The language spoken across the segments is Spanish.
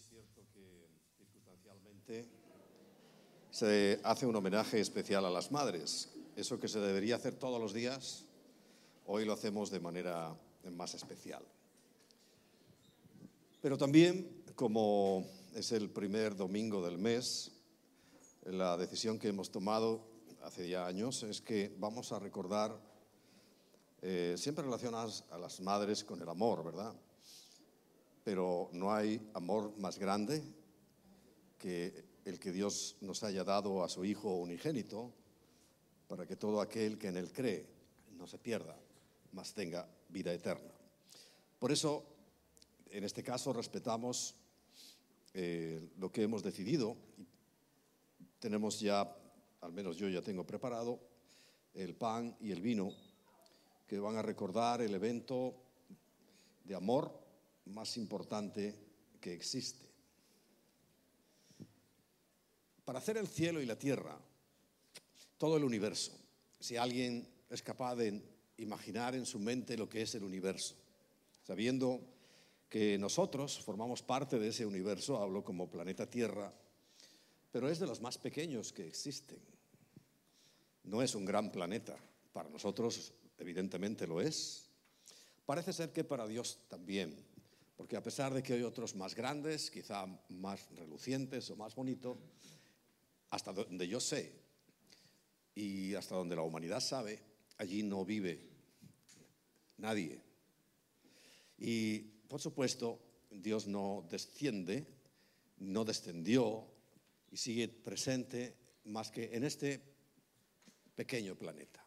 es cierto que circunstancialmente se hace un homenaje especial a las madres. Eso que se debería hacer todos los días, hoy lo hacemos de manera más especial. Pero también, como es el primer domingo del mes, la decisión que hemos tomado hace ya años es que vamos a recordar eh, siempre relacionadas a las madres con el amor, ¿verdad? Pero no hay amor más grande que el que Dios nos haya dado a su Hijo unigénito para que todo aquel que en Él cree no se pierda, mas tenga vida eterna. Por eso, en este caso, respetamos eh, lo que hemos decidido. Tenemos ya, al menos yo ya tengo preparado, el pan y el vino que van a recordar el evento de amor más importante que existe. Para hacer el cielo y la tierra, todo el universo, si alguien es capaz de imaginar en su mente lo que es el universo, sabiendo que nosotros formamos parte de ese universo, hablo como planeta Tierra, pero es de los más pequeños que existen. No es un gran planeta, para nosotros evidentemente lo es. Parece ser que para Dios también, porque a pesar de que hay otros más grandes, quizá más relucientes o más bonitos, hasta donde yo sé y hasta donde la humanidad sabe, allí no vive nadie. Y por supuesto, Dios no desciende, no descendió y sigue presente más que en este pequeño planeta.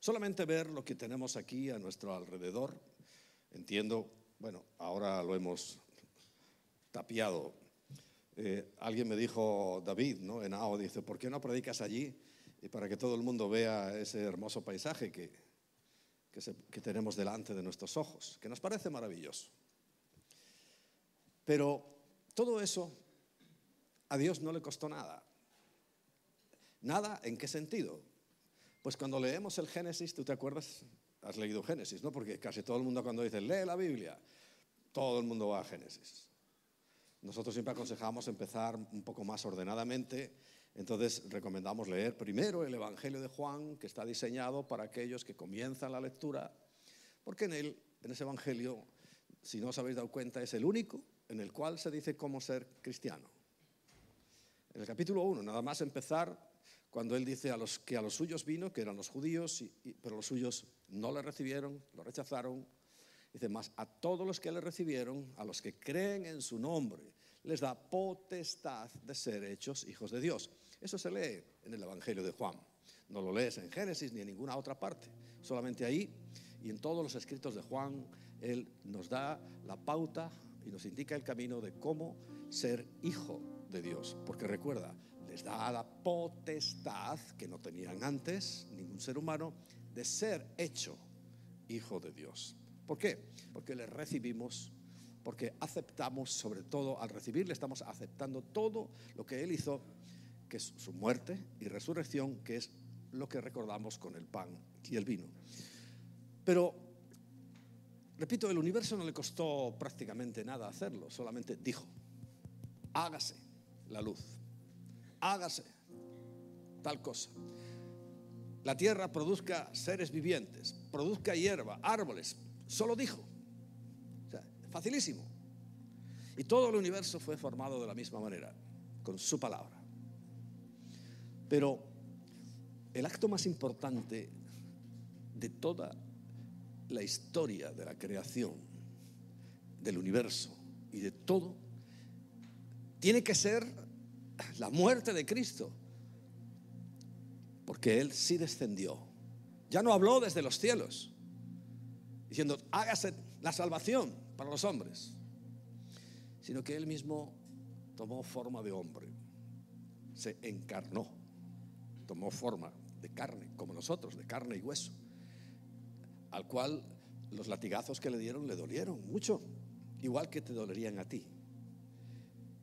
Solamente ver lo que tenemos aquí a nuestro alrededor, entiendo, bueno, ahora lo hemos tapiado. Eh, alguien me dijo, David, ¿no? En Ao, dice, ¿por qué no predicas allí y para que todo el mundo vea ese hermoso paisaje que, que tenemos delante de nuestros ojos, que nos parece maravilloso? Pero todo eso a Dios no le costó nada. ¿Nada en qué sentido? Pues cuando leemos el Génesis, ¿tú te acuerdas? Has leído Génesis, ¿no? Porque casi todo el mundo cuando dice, lee la Biblia, todo el mundo va a Génesis. Nosotros siempre aconsejamos empezar un poco más ordenadamente, entonces recomendamos leer primero el Evangelio de Juan, que está diseñado para aquellos que comienzan la lectura, porque en él, en ese Evangelio, si no os habéis dado cuenta, es el único en el cual se dice cómo ser cristiano. En el capítulo 1, nada más empezar, cuando él dice a los que a los suyos vino, que eran los judíos, pero los suyos no le recibieron, lo rechazaron. Dice, más a todos los que le recibieron, a los que creen en su nombre, les da potestad de ser hechos hijos de Dios. Eso se lee en el Evangelio de Juan. No lo lees en Génesis ni en ninguna otra parte, solamente ahí y en todos los escritos de Juan, él nos da la pauta y nos indica el camino de cómo ser hijo de Dios. Porque recuerda, les da la potestad que no tenían antes ningún ser humano de ser hecho hijo de Dios. ¿Por qué? Porque le recibimos, porque aceptamos, sobre todo al recibirle estamos aceptando todo lo que Él hizo, que es su muerte y resurrección, que es lo que recordamos con el pan y el vino. Pero, repito, el universo no le costó prácticamente nada hacerlo, solamente dijo, hágase la luz hágase tal cosa. La tierra produzca seres vivientes, produzca hierba, árboles. Solo dijo. O sea, facilísimo. Y todo el universo fue formado de la misma manera, con su palabra. Pero el acto más importante de toda la historia de la creación, del universo y de todo, tiene que ser la muerte de Cristo. Porque Él sí descendió. Ya no habló desde los cielos, diciendo, hágase la salvación para los hombres, sino que Él mismo tomó forma de hombre, se encarnó, tomó forma de carne, como nosotros, de carne y hueso, al cual los latigazos que le dieron le dolieron mucho, igual que te dolerían a ti.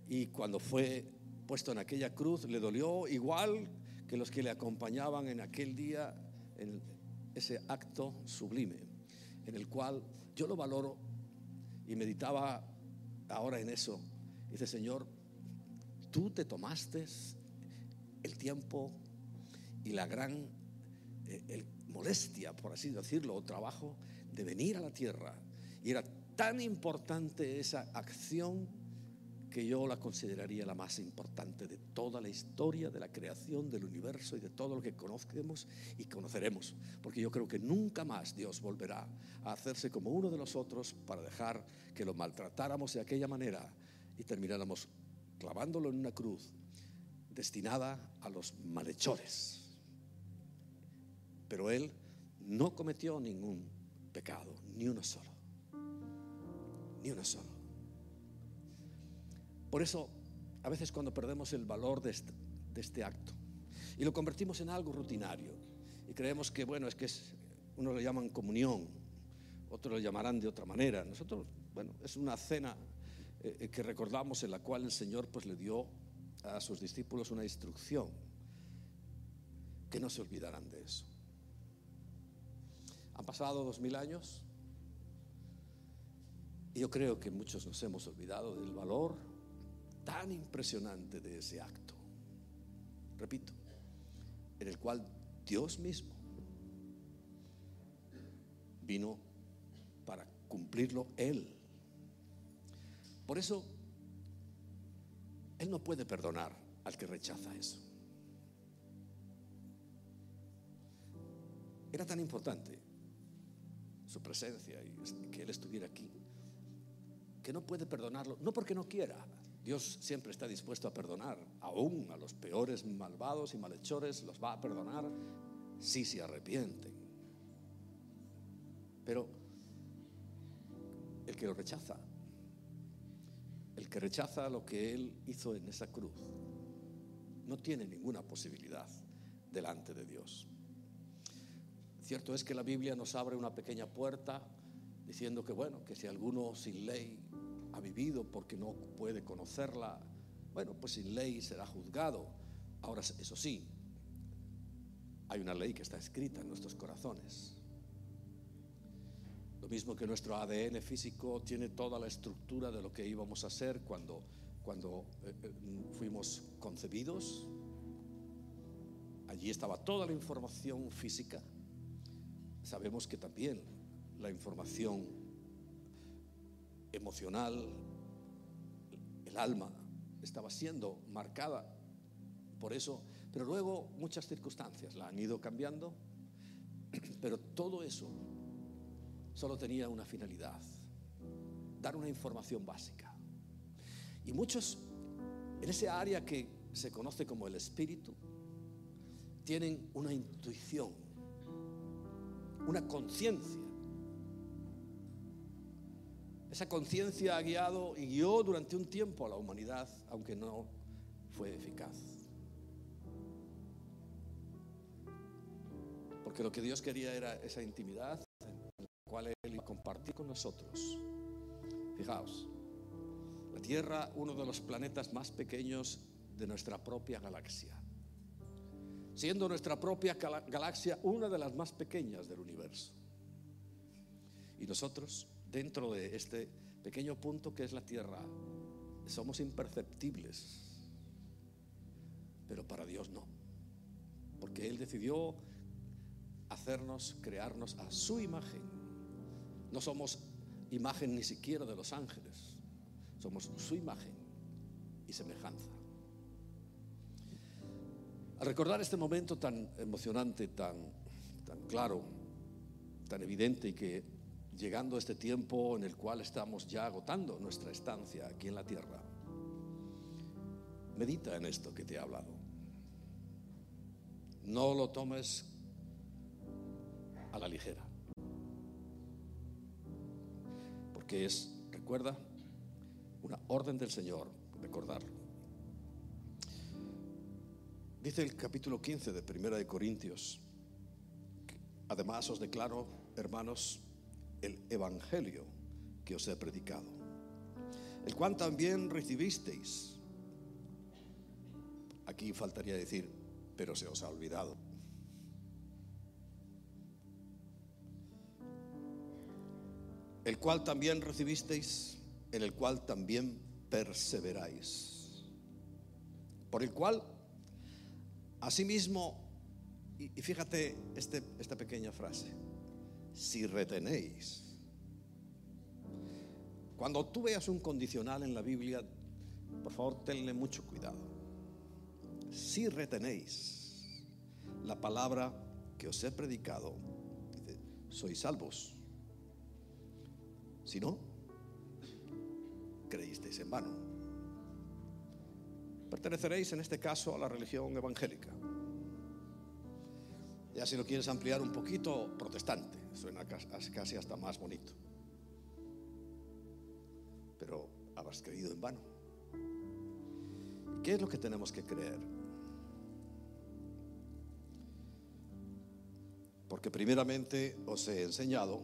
Y cuando fue puesto en aquella cruz le dolió igual que los que le acompañaban en aquel día en ese acto sublime, en el cual yo lo valoro y meditaba ahora en eso. Dice, Señor, tú te tomaste el tiempo y la gran eh, molestia, por así decirlo, o trabajo de venir a la tierra. Y era tan importante esa acción que yo la consideraría la más importante de toda la historia de la creación del universo y de todo lo que conocemos y conoceremos. Porque yo creo que nunca más Dios volverá a hacerse como uno de nosotros para dejar que lo maltratáramos de aquella manera y termináramos clavándolo en una cruz destinada a los malhechores. Pero Él no cometió ningún pecado, ni uno solo. Ni uno solo. Por eso, a veces cuando perdemos el valor de este, acto y lo convertimos en algo rutinario y creemos que, bueno, es que es, unos lo llaman comunión, otros lo llamarán de otra manera. Nosotros, bueno, es una cena eh, eh, que recordamos en la cual el Señor pues le dio a sus discípulos una instrucción, que no se olvidaran de eso. Han pasado dos mil años y yo creo que muchos nos hemos olvidado del valor tan impresionante de ese acto. Repito, en el cual Dios mismo vino para cumplirlo Él. Por eso, Él no puede perdonar al que rechaza eso. Era tan importante su presencia y que Él estuviera aquí, que no puede perdonarlo, no porque no quiera, Dios siempre está dispuesto a perdonar, aún a los peores malvados y malhechores los va a perdonar si se arrepienten. Pero el que lo rechaza, el que rechaza lo que Él hizo en esa cruz, no tiene ninguna posibilidad delante de Dios. Cierto es que la Biblia nos abre una pequeña puerta diciendo que bueno, que si alguno sin ley ha vivido porque no puede conocerla, bueno, pues sin ley será juzgado. Ahora, eso sí, hay una ley que está escrita en nuestros corazones. Lo mismo que nuestro ADN físico tiene toda la estructura de lo que íbamos a ser cuando, cuando eh, eh, fuimos concebidos. Allí estaba toda la información física. Sabemos que también la información emocional, el alma estaba siendo marcada por eso, pero luego muchas circunstancias la han ido cambiando, pero todo eso solo tenía una finalidad, dar una información básica. Y muchos en ese área que se conoce como el espíritu, tienen una intuición, una conciencia esa conciencia ha guiado y guió durante un tiempo a la humanidad, aunque no fue eficaz. Porque lo que Dios quería era esa intimidad en la cual Él iba a compartir con nosotros. Fijaos, la Tierra, uno de los planetas más pequeños de nuestra propia galaxia. Siendo nuestra propia galaxia una de las más pequeñas del universo. Y nosotros dentro de este pequeño punto que es la tierra, somos imperceptibles, pero para Dios no, porque Él decidió hacernos, crearnos a su imagen. No somos imagen ni siquiera de los ángeles, somos su imagen y semejanza. Al recordar este momento tan emocionante, tan, tan claro, tan evidente y que llegando a este tiempo en el cual estamos ya agotando nuestra estancia aquí en la tierra. Medita en esto que te he hablado. No lo tomes a la ligera. Porque es, recuerda, una orden del Señor, recordarlo. Dice el capítulo 15 de Primera de Corintios, además os declaro, hermanos, el Evangelio que os he predicado, el cual también recibisteis. Aquí faltaría decir, pero se os ha olvidado. El cual también recibisteis, en el cual también perseveráis. Por el cual, asimismo, y, fíjate este, esta pequeña frase, si retenéis. Cuando tú veas un condicional en la Biblia, por favor, tenle mucho cuidado. Si retenéis la palabra que os he predicado, sois salvos. Si no, creísteis en vano. Perteneceréis en este caso a la religión evangélica. Ya si lo quieres ampliar un poquito, protestante, suena casi hasta más bonito. Pero habrás creído en vano. ¿Qué es lo que tenemos que creer? Porque primeramente os he enseñado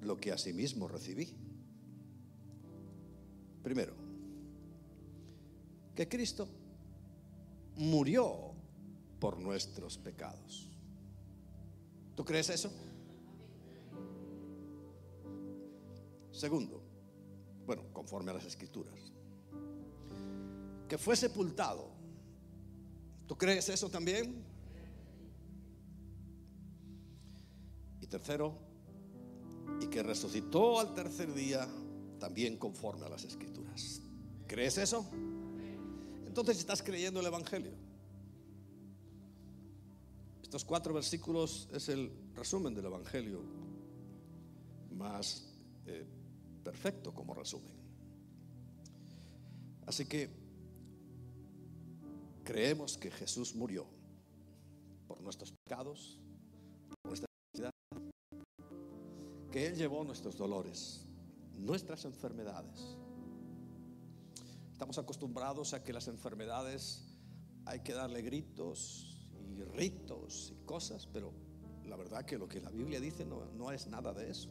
lo que asimismo recibí. Primero, que Cristo murió por nuestros pecados. ¿Tú crees eso? Segundo, bueno, conforme a las escrituras, que fue sepultado. ¿Tú crees eso también? Y tercero, y que resucitó al tercer día también conforme a las escrituras. ¿Crees eso? Entonces estás creyendo el Evangelio. Estos cuatro versículos es el resumen del Evangelio más eh, perfecto como resumen. Así que creemos que Jesús murió por nuestros pecados, por nuestra necesidad, que Él llevó nuestros dolores, nuestras enfermedades. Estamos acostumbrados a que las enfermedades hay que darle gritos y ritos y cosas, pero la verdad que lo que la Biblia dice no, no es nada de eso.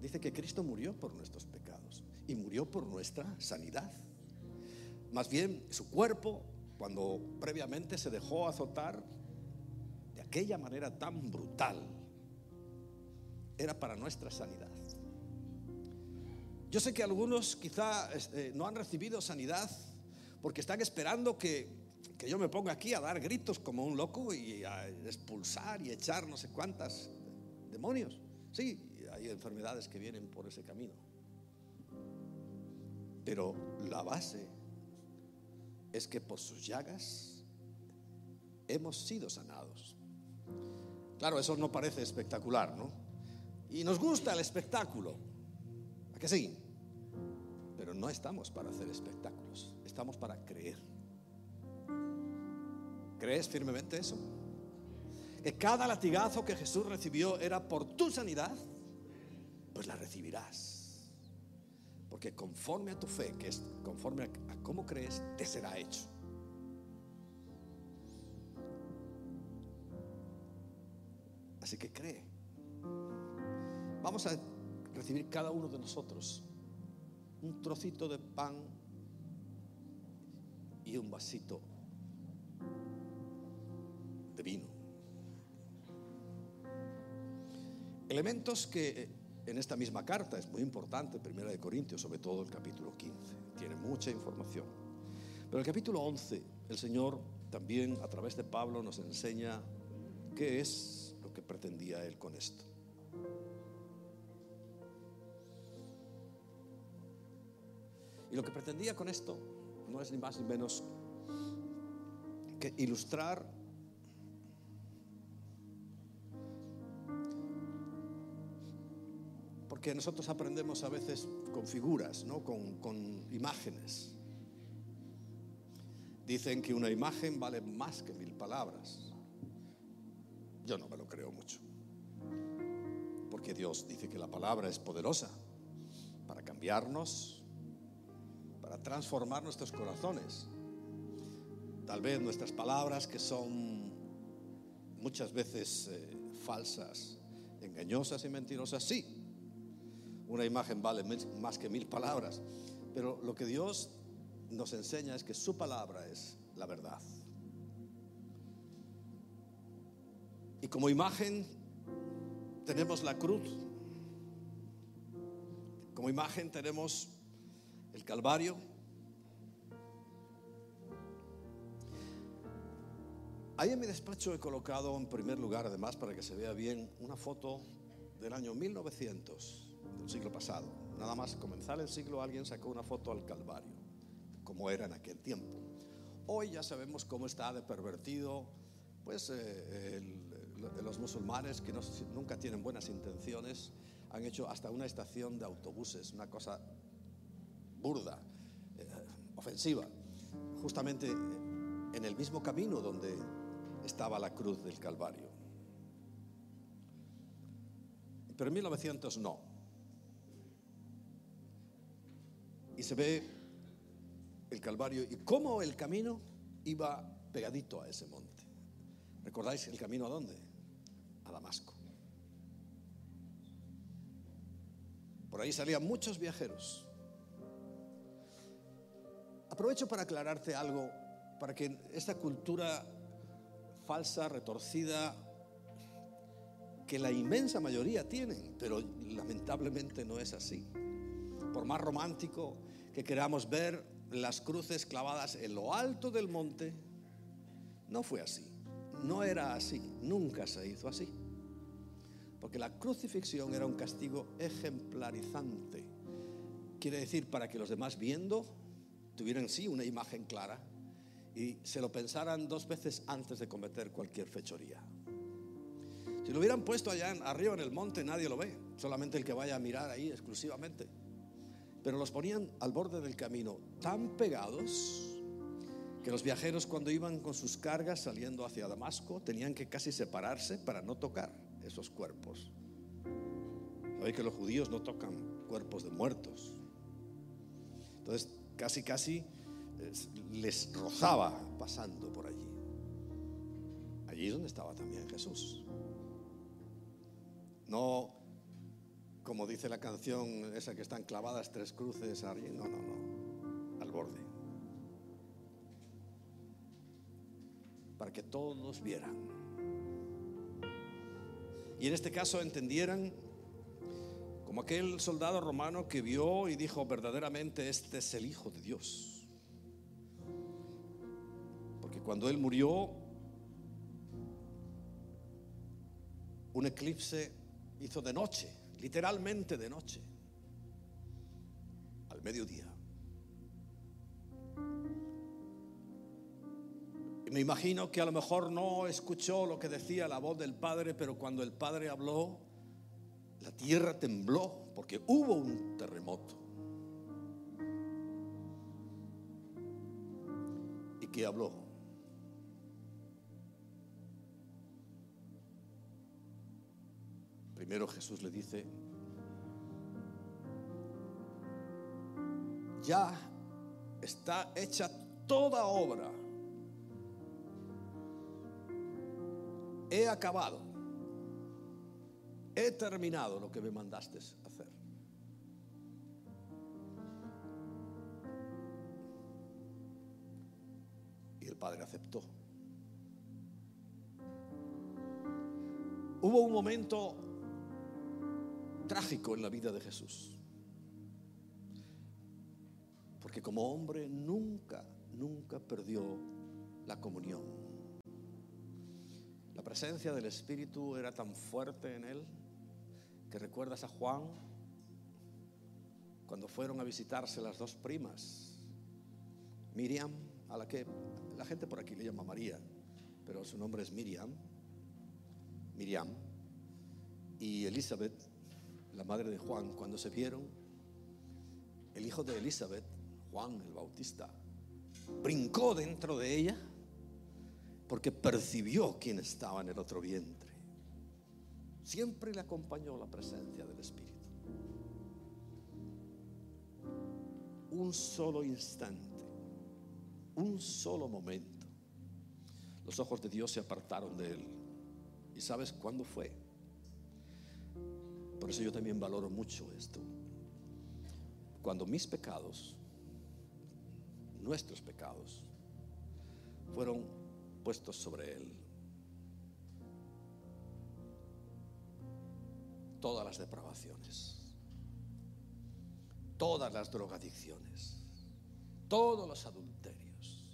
Dice que Cristo murió por nuestros pecados y murió por nuestra sanidad. Más bien, su cuerpo, cuando previamente se dejó azotar de aquella manera tan brutal, era para nuestra sanidad. Yo sé que algunos quizá este, no han recibido sanidad porque están esperando que, que yo me ponga aquí a dar gritos como un loco y a expulsar y echar no sé cuántas demonios. Sí, hay enfermedades que vienen por ese camino. Pero la base es que por sus llagas hemos sido sanados. Claro, eso no parece espectacular, ¿no? Y nos gusta el espectáculo. ¿A que sí? Pero no estamos para hacer espectáculos, estamos para creer. ¿Crees firmemente eso? Que cada latigazo que Jesús recibió era por tu sanidad, pues la recibirás. Porque conforme a tu fe, que es conforme a, cómo crees, te será hecho. Así que cree. Vamos a recibir cada uno de nosotros un trocito de pan y un vasito Elementos que en esta misma carta es muy importante, Primera de Corintios, sobre todo el capítulo 15, tiene mucha información. Pero el capítulo 11, el Señor también a través de Pablo nos enseña qué es lo que pretendía él con esto. Y lo que pretendía con esto no es ni más ni menos que ilustrar porque nosotros aprendemos a veces con figuras, ¿no? con, con imágenes. Dicen que una imagen vale más que mil palabras. Yo no me lo creo mucho. Porque Dios dice que la palabra es poderosa para cambiarnos, para transformar nuestros corazones. Tal vez nuestras palabras que son muchas veces eh, falsas, engañosas y mentirosas, sí. Una imagen vale más que mil palabras. Pero lo que Dios nos enseña es que su palabra es la verdad. Y como imagen tenemos la cruz. Como imagen tenemos el Calvario. Ahí en mi despacho he colocado en primer lugar, además, para que se vea bien, una foto del año 1900, del siglo pasado. Nada más comenzar el siglo alguien sacó una foto al Calvario, como era en aquel tiempo. Hoy ya sabemos cómo está de pervertido, pues eh, los musulmanes que nunca tienen buenas intenciones han hecho hasta una estación de autobuses, una cosa burda, eh, ofensiva, justamente en el mismo camino donde estaba la cruz del Calvario. Pero en 1900 no. Y se ve el Calvario y cómo el camino iba pegadito a ese monte. ¿Recordáis el camino a dónde? A Damasco. Por ahí salían muchos viajeros. Aprovecho para aclararte algo, para que esta cultura falsa, retorcida, que la inmensa mayoría tienen, pero lamentablemente no es así. Por más romántico que queramos ver las cruces clavadas en lo alto del monte, no fue así, no era así, nunca se hizo así. Porque la crucifixión era un castigo ejemplarizante. Quiere decir, para que los demás viendo tuvieran sí una imagen clara y se lo pensaran dos veces antes de cometer cualquier fechoría. Si lo hubieran puesto allá arriba en el monte, nadie lo ve, solamente el que vaya a mirar ahí exclusivamente. Pero los ponían al borde del camino, tan pegados que los viajeros cuando iban con sus cargas saliendo hacia Damasco tenían que casi separarse para no tocar esos cuerpos. Sabéis que los judíos no tocan cuerpos de muertos. Entonces, casi, casi les rozaba pasando por allí. Allí es donde estaba también Jesús. No como dice la canción esa que están clavadas tres cruces allí, no, no, no, al borde. Para que todos vieran. Y en este caso entendieran como aquel soldado romano que vio y dijo verdaderamente este es el Hijo de Dios. Porque cuando él murió, un eclipse hizo de noche, literalmente de noche, al mediodía. Y me imagino que a lo mejor no escuchó lo que decía la voz del Padre, pero cuando el Padre habló, la tierra tembló porque hubo un terremoto. ¿Y qué habló? Primero Jesús le dice, ya está hecha toda obra. He acabado. He terminado lo que me mandaste hacer. Y el Padre aceptó. Hubo un momento trágico en la vida de Jesús. Porque como hombre nunca, nunca perdió la comunión. La presencia del Espíritu era tan fuerte en él que recuerdas a Juan cuando fueron a visitarse las dos primas, Miriam, a la que la gente por aquí le llama María, pero su nombre es Miriam, Miriam, y Elizabeth, la madre de Juan, cuando se vieron, el hijo de Elizabeth, Juan el Bautista, brincó dentro de ella porque percibió quién estaba en el otro vientre. Siempre le acompañó la presencia del Espíritu. Un solo instante, un solo momento, los ojos de Dios se apartaron de él. ¿Y sabes cuándo fue? Por eso yo también valoro mucho esto. Cuando mis pecados, nuestros pecados, fueron puestos sobre Él. Todas las depravaciones. todas las drogadicciones, todos los adulterios,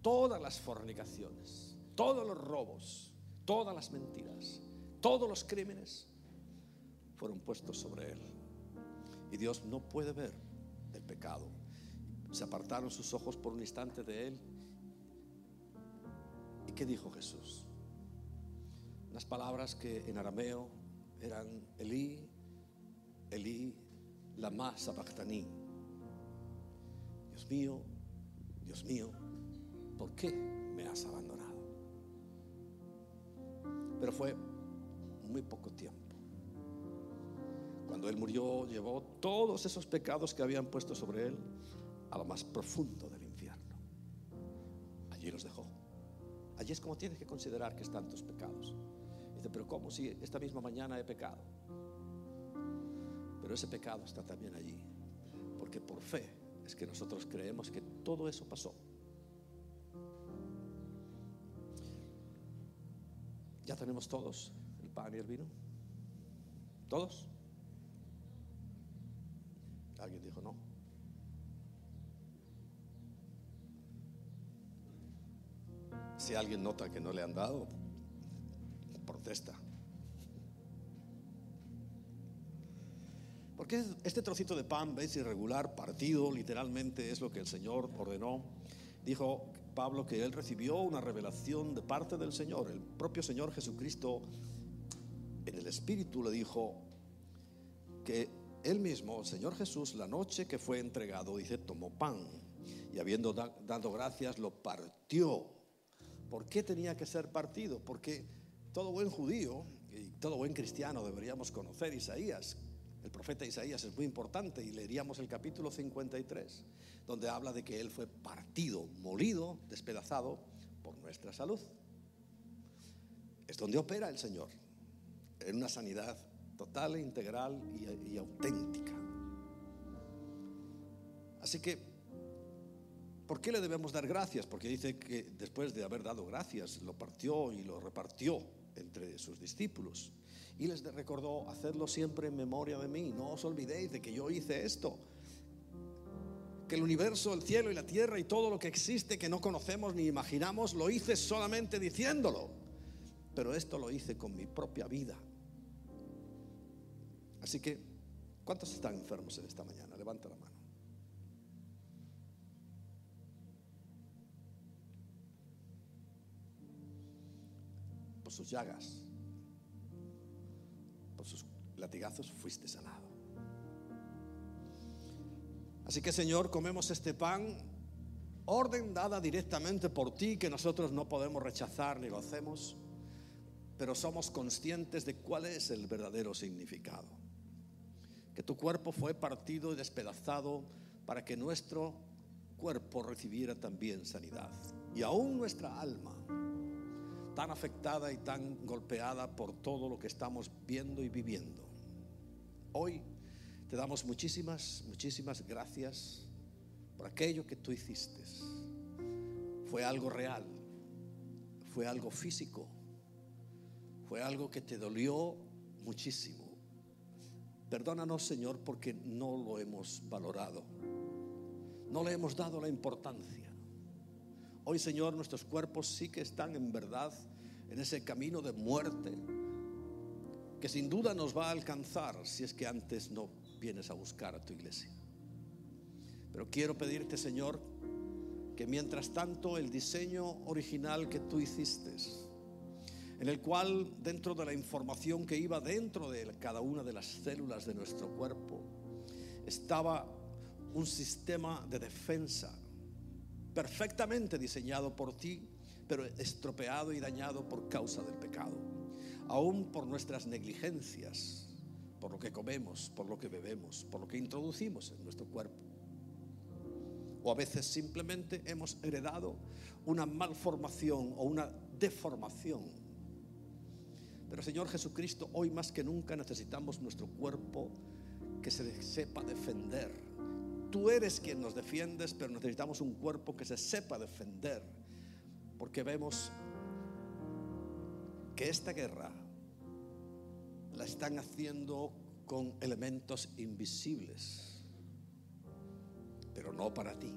todas las fornicaciones, todos los robos, todas las mentiras, todos los crímenes fueron puestos sobre él. Y Dios no puede ver el pecado. Se apartaron sus ojos por un instante de él. ¿Y qué dijo Jesús? Unas palabras que en arameo eran Elí, Elí, lama sabachthani. Dios mío, Dios mío, ¿por qué me has abandonado? Pero fue muy poco tiempo. Cuando Él murió, llevó todos esos pecados que habían puesto sobre Él a lo más profundo del infierno. Allí los dejó. Allí es como tienes que considerar que están tus pecados. Dice, pero ¿cómo si esta misma mañana he pecado? Pero ese pecado está también allí. Porque por fe es que nosotros creemos que todo eso pasó. ¿Ya tenemos todos el pan y el vino? ¿Todos? Alguien dijo no. Si alguien nota que no le han dado, protesta. Porque este trocito de pan, veis, irregular, partido, literalmente es lo que el Señor ordenó. Dijo Pablo que él recibió una revelación de parte del Señor. El propio Señor Jesucristo en el Espíritu le dijo que él mismo, el Señor Jesús, la noche que fue entregado, dice, tomó pan y habiendo dado gracias, lo partió. ¿Por qué tenía que ser partido? Porque todo buen judío y todo buen cristiano deberíamos conocer Isaías. El profeta Isaías es muy importante y leeríamos el capítulo 53, donde habla de que él fue partido, molido, despedazado por nuestra salud. Es donde opera el Señor, en una sanidad total, e integral y, auténtica. Así que, ¿por qué le debemos dar gracias? Porque dice que después de haber dado gracias, lo partió y lo repartió entre sus discípulos. Y les recordó, hacerlo siempre en memoria de mí, no os olvidéis de que yo hice esto. Que el universo, el cielo y la tierra y todo lo que existe que no conocemos ni imaginamos, lo hice solamente diciéndolo. Pero esto lo hice con mi propia vida. Así que, ¿cuántos están enfermos en esta mañana? Levanta la mano. Por sus llagas, por sus latigazos fuiste sanado. Así que Señor, comemos este pan, orden dada directamente por ti que nosotros no podemos rechazar ni lo hacemos, pero somos conscientes de cuál es el verdadero significado que tu cuerpo fue partido y despedazado para que nuestro cuerpo recibiera también sanidad. Y aún nuestra alma, tan afectada y tan golpeada por todo lo que estamos viendo y viviendo. Hoy te damos muchísimas, muchísimas gracias por aquello que tú hiciste. Fue algo real, fue algo físico, fue algo que te dolió muchísimo. Perdónanos, Señor, porque no lo hemos valorado. No le hemos dado la importancia. Hoy, Señor, nuestros cuerpos sí que están en verdad en ese camino de muerte que sin duda nos va a alcanzar si es que antes no vienes a buscar a tu iglesia. Pero quiero pedirte, Señor, que mientras tanto el diseño original que tú hiciste, en el cual dentro de la información que iba dentro de cada una de las células de nuestro cuerpo estaba un sistema de defensa perfectamente diseñado por ti, pero estropeado y dañado por causa del pecado, aún por nuestras negligencias, por lo que comemos, por lo que bebemos, por lo que introducimos en nuestro cuerpo. O a veces simplemente hemos heredado una malformación o una deformación pero Señor Jesucristo, hoy más que nunca necesitamos nuestro cuerpo que se sepa defender. Tú eres quien nos defiendes, pero necesitamos un cuerpo que se sepa defender. Porque vemos que esta guerra la están haciendo con elementos invisibles. pero no para ti.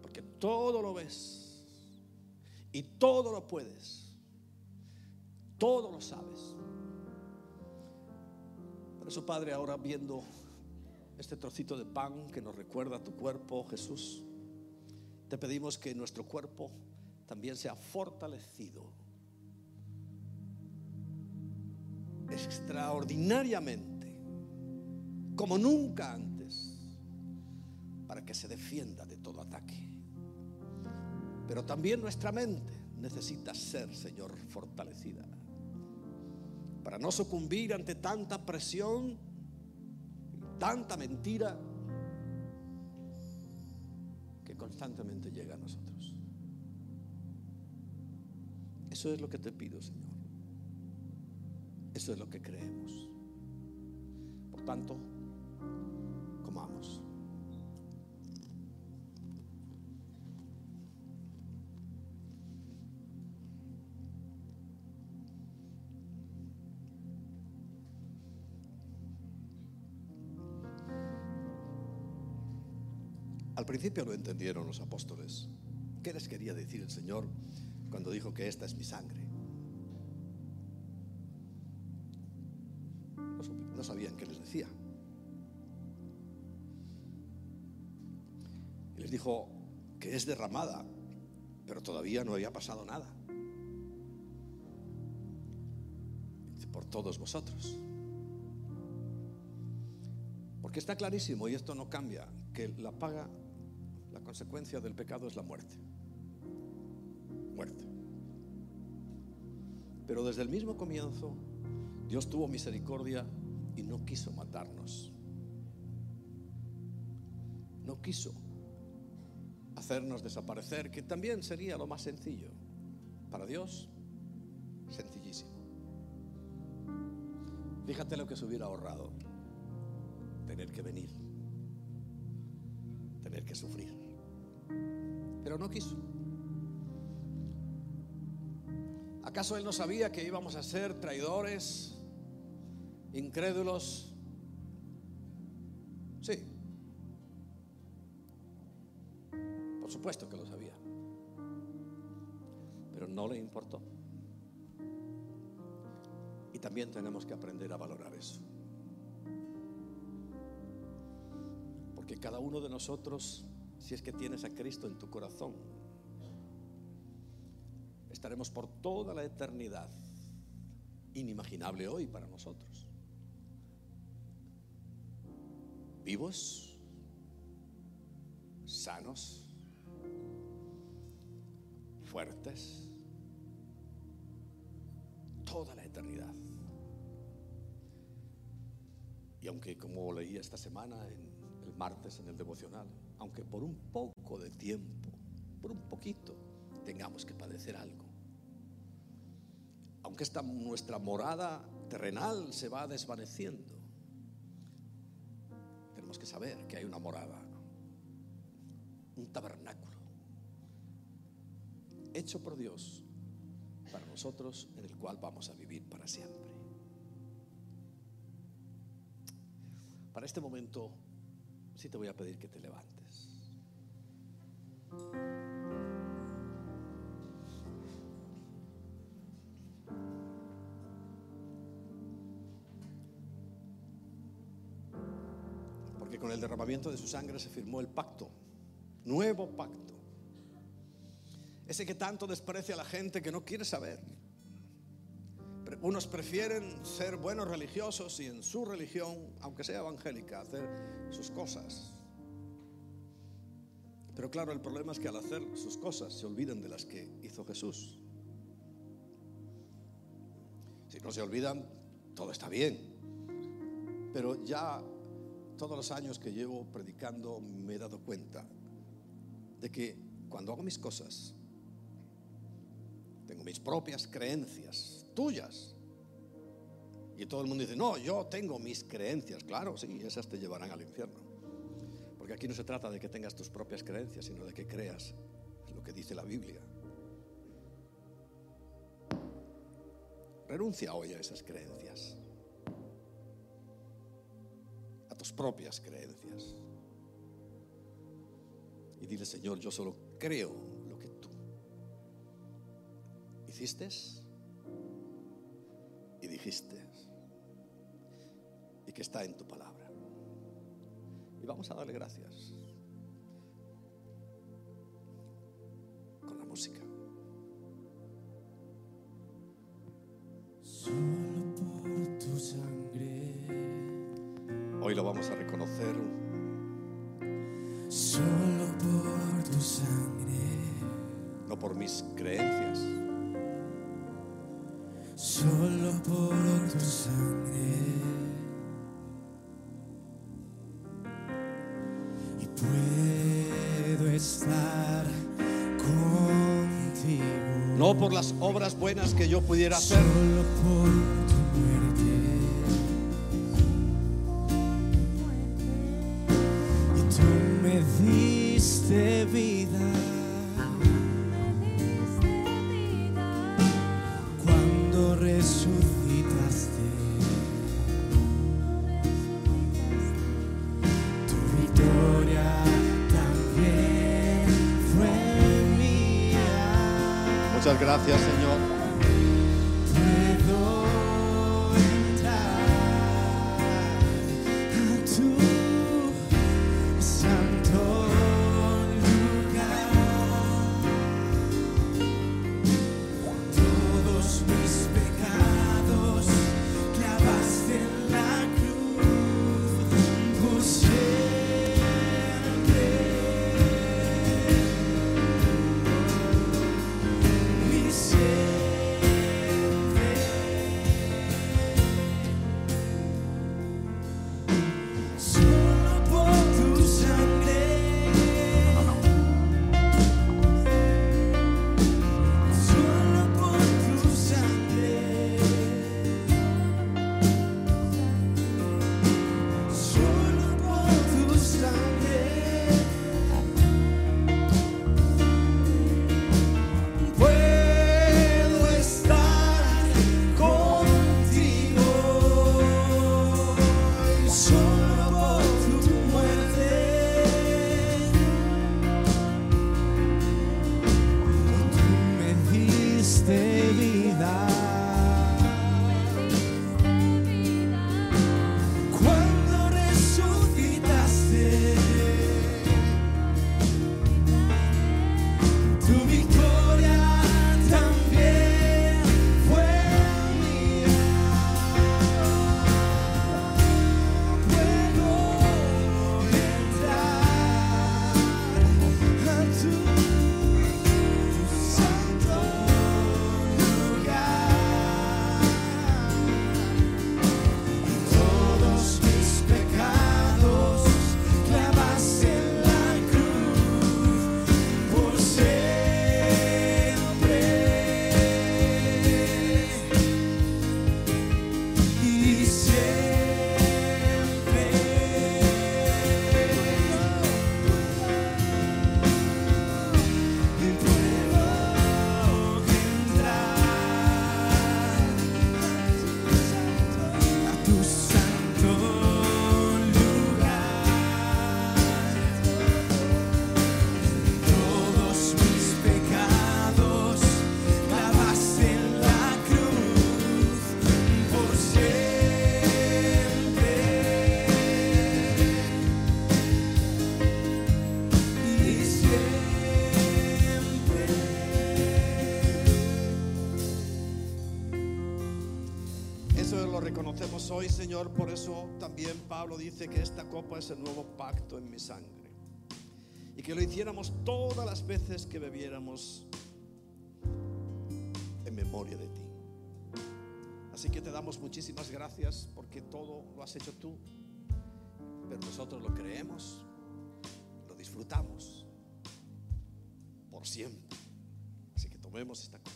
Porque todo lo ves y todo lo puedes. Todo lo sabes. Por eso, Padre, ahora viendo este trocito de pan que nos recuerda tu cuerpo, Jesús, te pedimos que nuestro cuerpo también sea fortalecido extraordinariamente, como nunca antes, para que se defienda de todo ataque. Pero también nuestra mente necesita ser, Señor, fortalecida, para no sucumbir ante tanta presión, tanta mentira que constantemente llega a nosotros. Eso es lo que te pido, Señor. Eso es lo que creemos. Por tanto, comamos. Al principio lo entendieron los apóstoles. ¿Qué les quería decir el Señor cuando dijo que esta es mi sangre? No sabían qué les decía. Y les dijo que es derramada, pero todavía no había pasado nada. Por todos vosotros. Porque está clarísimo, y esto no cambia, que la paga, la consecuencia del pecado es la muerte. Muerte. Pero desde el mismo comienzo, Dios tuvo misericordia y no quiso matarnos. No quiso hacernos desaparecer, que también sería lo más sencillo. Para Dios, sencillísimo. Fíjate lo que se hubiera ahorrado. Tener que venir. Tener que sufrir. Pero no quiso. ¿Acaso Él no sabía que íbamos a ser traidores? incrédulos. Sí. Por supuesto que lo sabía. Pero no le importó. Y también tenemos que aprender a valorar eso. Porque cada uno de nosotros, si es que tienes a Cristo en tu corazón, estaremos por toda la eternidad, inimaginable hoy para nosotros vivos, sanos, fuertes, toda la eternidad. Y aunque como leí esta semana, en el martes en el devocional, aunque por un poco de tiempo, por un poquito, tengamos que padecer algo, aunque esta nuestra morada terrenal se va desvaneciendo, que saber que hay una morada, un tabernáculo, hecho por Dios para nosotros, en el cual vamos a vivir para siempre. Para este momento, sí te voy a pedir que te levantes. Con el derramamiento de su sangre se firmó el pacto, nuevo pacto. Ese que tanto desprecia a la gente que no quiere saber. Unos prefieren ser buenos religiosos y en su religión, aunque sea evangélica, hacer sus cosas. Pero claro, el problema es que al hacer sus cosas se olvidan de las que hizo Jesús. Si no se olvidan, todo está bien. Pero ya todos los años que llevo predicando me he dado cuenta de que cuando hago mis cosas, tengo mis propias creencias, tuyas. Y todo el mundo dice, no, yo tengo mis creencias. Claro, sí, esas te llevarán al infierno. Porque aquí no se trata de que tengas tus propias creencias, sino de que creas lo que dice la Biblia. Renuncia hoy a esas creencias propias creencias. Y dile, Señor, yo solo creo lo que tú hiciste y dijiste y que está en tu palabra. Y vamos a darle gracias. Con la música. Solo por tu sangre, Hoy lo vamos a reconocer. Solo por tu sangre, no por mis creencias, solo por tu sangre. No por las obras buenas que yo pudiera hacer, Pablo dice que esta copa es el nuevo pacto en mi sangre. Y que lo hiciéramos todas las veces que bebiéramos en memoria de ti. Así que te damos muchísimas gracias porque todo lo has hecho tú. Pero nosotros lo creemos, lo disfrutamos por siempre. Así que tomemos esta copa.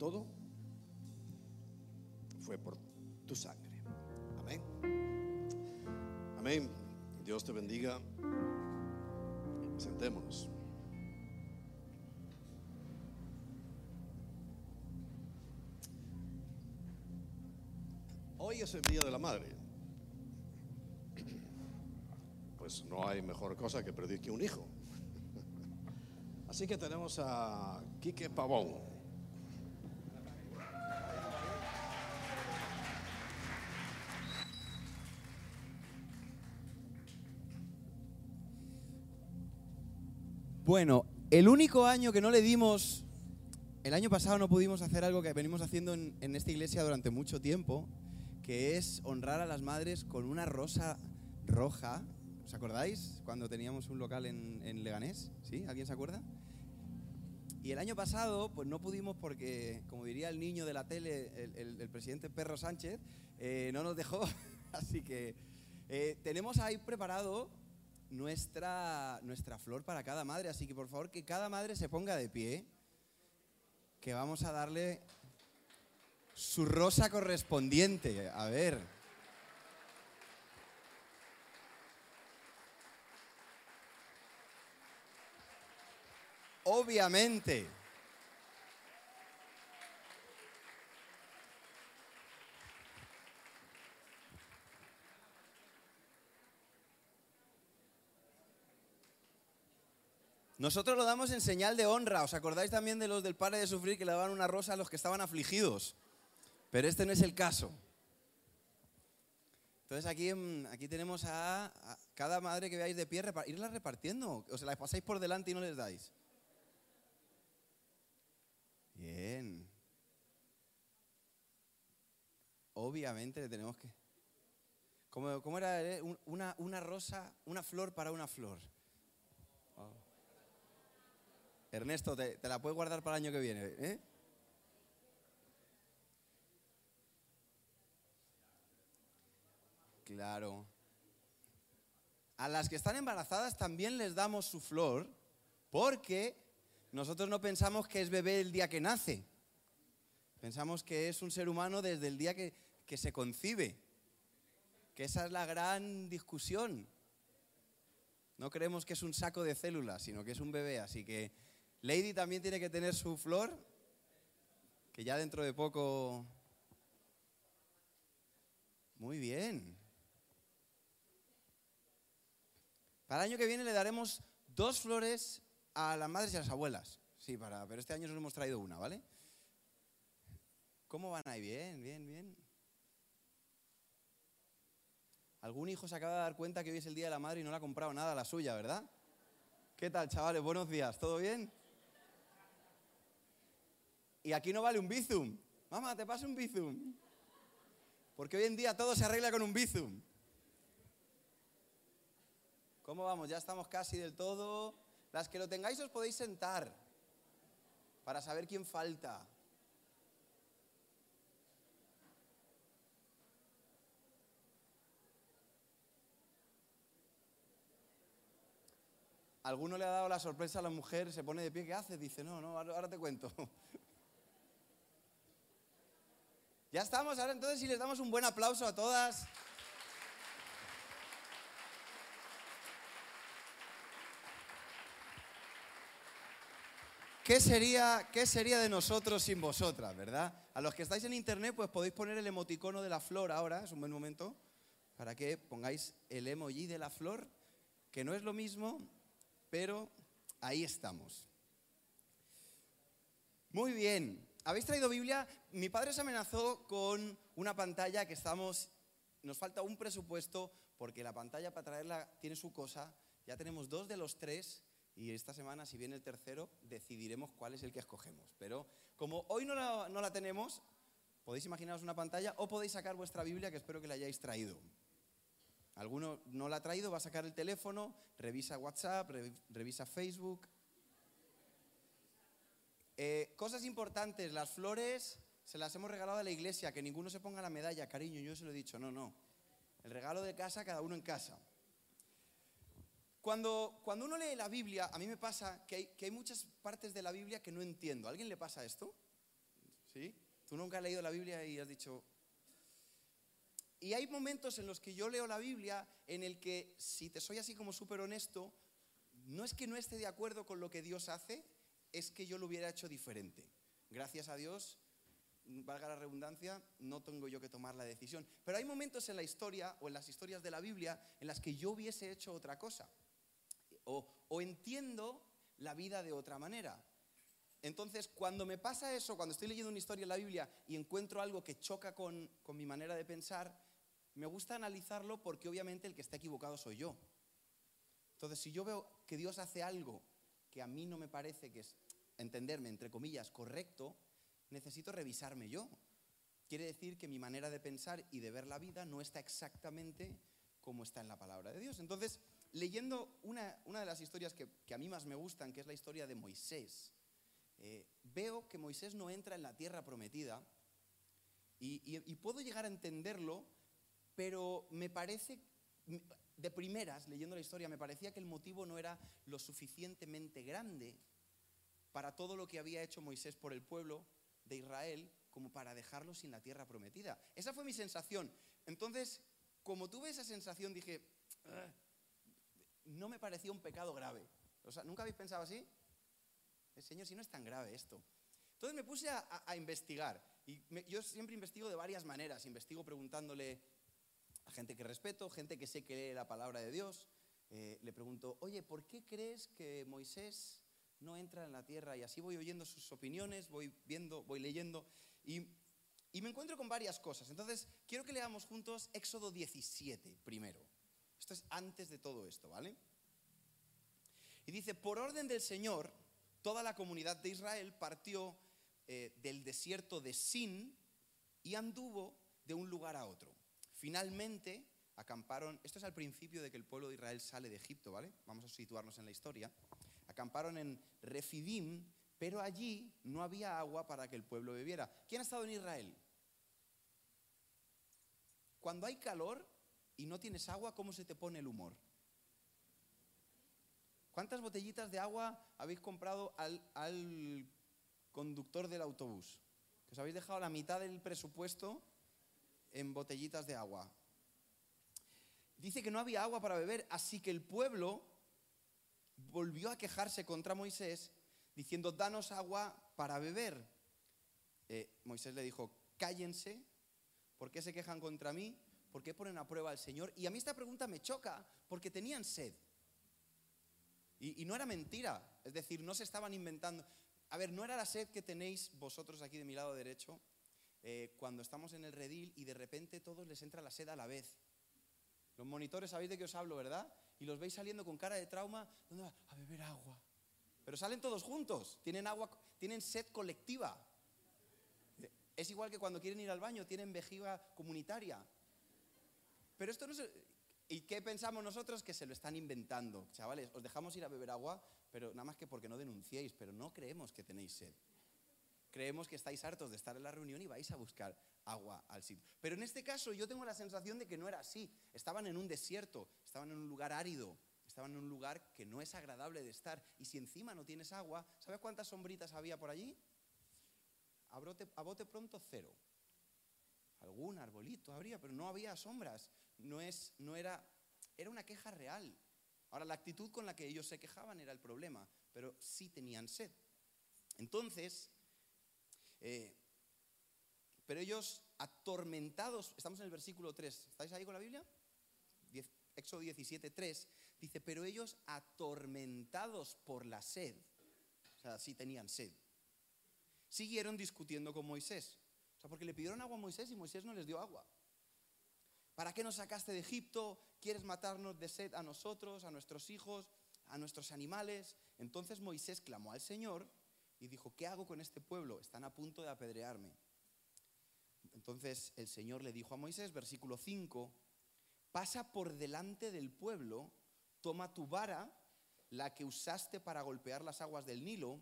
Todo fue por tu sangre. Amén. Amén. Dios te bendiga. Sentémonos. Hoy es el Día de la Madre. pues no hay mejor cosa que predique un hijo. Así que tenemos a Quique Pavón. Bueno, el único año que no le dimos, el año pasado no pudimos hacer algo que venimos haciendo en, esta iglesia durante mucho tiempo, que es honrar a las madres con una rosa roja. ¿Os acordáis cuando teníamos un local en, Leganés? ¿Sí? ¿Alguien se acuerda? Y el año pasado, pues no pudimos porque, como diría el niño de la tele, el, el- el presidente Perro Sánchez, eh, no nos dejó. Así que eh, tenemos ahí preparado nuestra, nuestra flor para cada madre. Así que por favor que cada madre se ponga de pie, que vamos a darle su rosa correspondiente. A ver. Obviamente. Nosotros lo damos en señal de honra. ¿Os acordáis también de los del Padre de Sufrir que le daban una rosa a los que estaban afligidos? Pero este no es el caso. Entonces aquí, aquí tenemos a, cada madre que veáis de pie, irla repartiendo. O se las pasáis por delante y no les dais. Bien. Obviamente le tenemos que... ¿Cómo, era? eh? Un- Una, una rosa, una flor para una flor. Ernesto, te, te la puedes guardar para el año que viene, ¿eh? Claro. A las que están embarazadas también les damos su flor porque nosotros no pensamos que es bebé el día que nace. Pensamos que es un ser humano desde el día que, que se concibe. Que esa es la gran discusión. No creemos que es un saco de células, sino que es un bebé. Así que Lady también tiene que tener su flor, que ya dentro de poco... Muy bien. Para el año que viene le daremos dos flores a las madres y a las abuelas. Sí, para, pero este año solo hemos traído una, ¿vale? ¿Cómo van ahí? Bien, bien, bien. Algún hijo se acaba de dar cuenta que hoy es el Día de la Madre y no le ha comprado nada a la suya, ¿verdad? ¿Qué tal, chavales? Buenos días, ¿todo bien? Y aquí no vale un bizum. Mamá, te paso un bizum. Porque hoy en día todo se arregla con un bizum. ¿Cómo vamos? Ya estamos casi del todo. Las que lo tengáis os podéis sentar para saber quién falta. Alguno le ha dado la sorpresa a la mujer, se pone de pie, ¿qué haces? Dice, no, no, ahora te cuento. Ya estamos, ahora entonces si les damos un buen aplauso a todas. ¿Qué sería, ¿Qué sería de nosotros sin vosotras, verdad? A los que estáis en internet, pues podéis poner el emoticono de la flor ahora, es un buen momento, para que pongáis el emoji de la flor, que no es lo mismo, pero ahí estamos. Muy bien. ¿Habéis traído Biblia? Mi padre se amenazó con una pantalla que estamos. Nos falta un presupuesto porque la pantalla para traerla tiene su cosa. Ya tenemos dos de los tres y esta semana, si viene el tercero, decidiremos cuál es el que escogemos. Pero como hoy no la, no la tenemos, podéis imaginaros una pantalla o podéis sacar vuestra Biblia que espero que la hayáis traído. Alguno no la ha traído, va a sacar el teléfono, revisa WhatsApp, re- revisa Facebook. Eh, cosas importantes, las flores se las hemos regalado a la iglesia, que ninguno se ponga la medalla, cariño, yo se lo he dicho, no, no. El regalo de casa, cada uno en casa. Cuando, cuando uno lee la Biblia, a mí me pasa que hay, que hay muchas partes de la Biblia que no entiendo. ¿A alguien le pasa esto? ¿Sí? Tú nunca has leído la Biblia y has dicho, y hay momentos en los que yo leo la Biblia en el que, si te soy así como súper honesto, no es que no esté de acuerdo con lo que Dios hace, es que yo lo hubiera hecho diferente. Gracias a Dios, valga la redundancia, no tengo yo que tomar la decisión. Pero hay momentos en la historia o en las historias de la Biblia en las que yo hubiese hecho otra cosa. O, o entiendo la vida de otra manera. Entonces, cuando me pasa eso, cuando estoy leyendo una historia en la Biblia y encuentro algo que choca con, con mi manera de pensar, me gusta analizarlo porque obviamente el que está equivocado soy yo. Entonces, si yo veo que Dios hace algo que a mí no me parece que es, entenderme, entre comillas, correcto, necesito revisarme yo. Quiere decir que mi manera de pensar y de ver la vida no está exactamente como está en la palabra de Dios. Entonces, leyendo una, una de las historias que, que a mí más me gustan, que es la historia de Moisés, eh, veo que Moisés no entra en la tierra prometida y, y- y puedo llegar a entenderlo, pero me parece, de primeras, leyendo la historia, me parecía que el motivo no era lo suficientemente grande para todo lo que había hecho Moisés por el pueblo de Israel como para dejarlo sin la tierra prometida. Esa fue mi sensación. Entonces, como tuve esa sensación, dije, "Ah, no me parecía un pecado grave. O sea, ¿nunca habéis pensado así? El Señor, si no es tan grave esto. Entonces me puse a, investigar. Y yo siempre investigo de varias maneras. Investigo preguntándole a gente que respeto, gente que sé que lee la palabra de Dios. Eh, le pregunto, oye, ¿por qué crees que Moisés no entra en la tierra? Y así voy oyendo sus opiniones, voy viendo, voy leyendo. Y, me encuentro con varias cosas. Entonces, quiero que leamos juntos Éxodo 17 primero. Esto es antes de todo esto, ¿vale? Y dice, por orden del Señor, toda la comunidad de Israel partió eh, del desierto de Sin y anduvo de un lugar a otro. Finalmente acamparon, esto es al principio de que el pueblo de Israel sale de Egipto, ¿vale? Vamos a situarnos en la historia. Acamparon en Refidim, pero allí no había agua para que el pueblo bebiera. ¿Quién ha estado en Israel? Cuando hay calor y no tienes agua, ¿cómo se te pone el humor? ¿Cuántas botellitas de agua habéis comprado al, conductor del autobús? Que os habéis dejado la mitad del presupuesto en botellitas de agua. Dice que no había agua para beber, así que el pueblo volvió a quejarse contra Moisés diciendo, danos agua para beber. Eh, Moisés le dijo, cállense, ¿por qué se quejan contra mí? ¿Por qué ponen a prueba al Señor? Y a mí esta pregunta me choca porque tenían sed. Y, y no era mentira, es decir, no se estaban inventando. A ver, no era la sed que tenéis vosotros aquí de mi lado derecho eh, cuando estamos en el redil y de repente todos les entra la sed a la vez. Los monitores sabéis de qué os hablo, ¿verdad? Y los veis saliendo con cara de trauma, ¿dónde va? A beber agua. Pero salen todos juntos, tienen agua, tienen sed colectiva. Es igual que cuando quieren ir al baño, tienen vejiga comunitaria. Pero esto no es... ¿Y qué pensamos nosotros? Que se lo están inventando. Chavales, os dejamos ir a beber agua, pero nada más que porque no denunciéis, pero no creemos que tenéis sed. Creemos que estáis hartos de estar en la reunión y vais a buscar agua al sitio. Pero en este caso yo tengo la sensación de que no era así. Estaban en un desierto, estaban en un lugar árido, estaban en un lugar que no es agradable de estar. Y si encima no tienes agua, ¿sabes cuántas sombritas había por allí? A, brote- a bote pronto cero. Algún arbolito habría, pero no había sombras. No, es, no era, era una queja real. Ahora, la actitud con la que ellos se quejaban era el problema, pero sí tenían sed. Entonces, eh, pero ellos atormentados, estamos en el versículo 3, ¿estáis ahí con la Biblia? Éxodo 17, 3, dice, pero ellos atormentados por la sed, o sea, sí tenían sed, siguieron discutiendo con Moisés. O sea, porque le pidieron agua a Moisés y Moisés no les dio agua. ¿Para qué nos sacaste de Egipto? ¿Quieres matarnos de sed a nosotros, a nuestros hijos, a nuestros animales? Entonces Moisés clamó al Señor y dijo, ¿qué hago con este pueblo? Están a punto de apedrearme. Entonces el Señor le dijo a Moisés, versículo 5, pasa por delante del pueblo, toma tu vara, la que usaste para golpear las aguas del Nilo,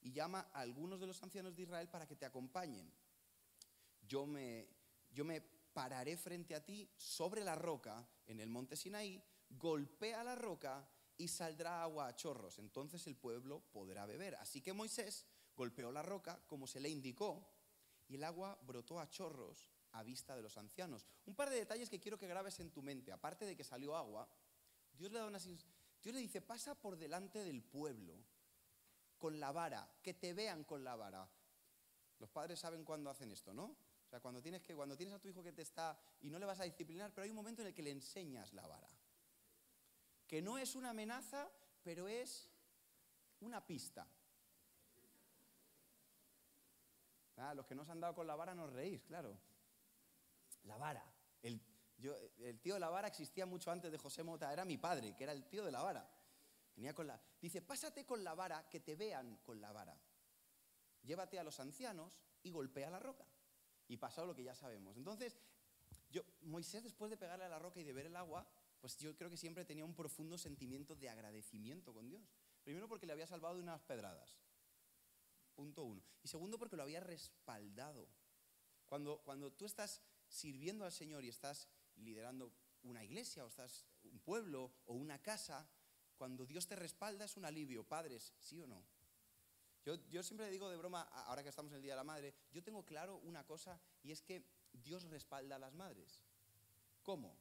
y llama a algunos de los ancianos de Israel para que te acompañen. Yo me, yo me pararé frente a ti sobre la roca en el monte Sinaí, golpea la roca y saldrá agua a chorros. Entonces el pueblo podrá beber. Así que Moisés golpeó la roca como se le indicó y el agua brotó a chorros a vista de los ancianos. Un par de detalles que quiero que grabes en tu mente. Aparte de que salió agua, Dios le, da ins- Dios le dice, pasa por delante del pueblo con la vara, que te vean con la vara. Los padres saben cuándo hacen esto, ¿no? O sea, cuando tienes, que, cuando tienes a tu hijo que te está y no le vas a disciplinar, pero hay un momento en el que le enseñas la vara. Que no es una amenaza, pero es una pista. Ah, los que no se han dado con la vara nos reís, claro. La vara. El, yo- el tío de la vara existía mucho antes de José Mota, era mi padre, que era el tío de la vara. Venía con la, dice, pásate con la vara, que te vean con la vara. Llévate a los ancianos y golpea la roca. Y pasó lo que ya sabemos. Entonces, yo, Moisés, después de pegarle a la roca y de ver el agua, pues yo creo que siempre tenía un profundo sentimiento de agradecimiento con Dios. Primero porque le había salvado de unas pedradas. Punto uno. Y segundo porque lo había respaldado. Cuando, cuando tú estás sirviendo al Señor y estás liderando una iglesia o estás un pueblo o una casa, cuando Dios te respalda es un alivio. Padres, ¿sí o no? Yo, yo siempre le digo de broma, ahora que estamos en el Día de la Madre, yo tengo claro una cosa y es que Dios respalda a las madres. ¿Cómo?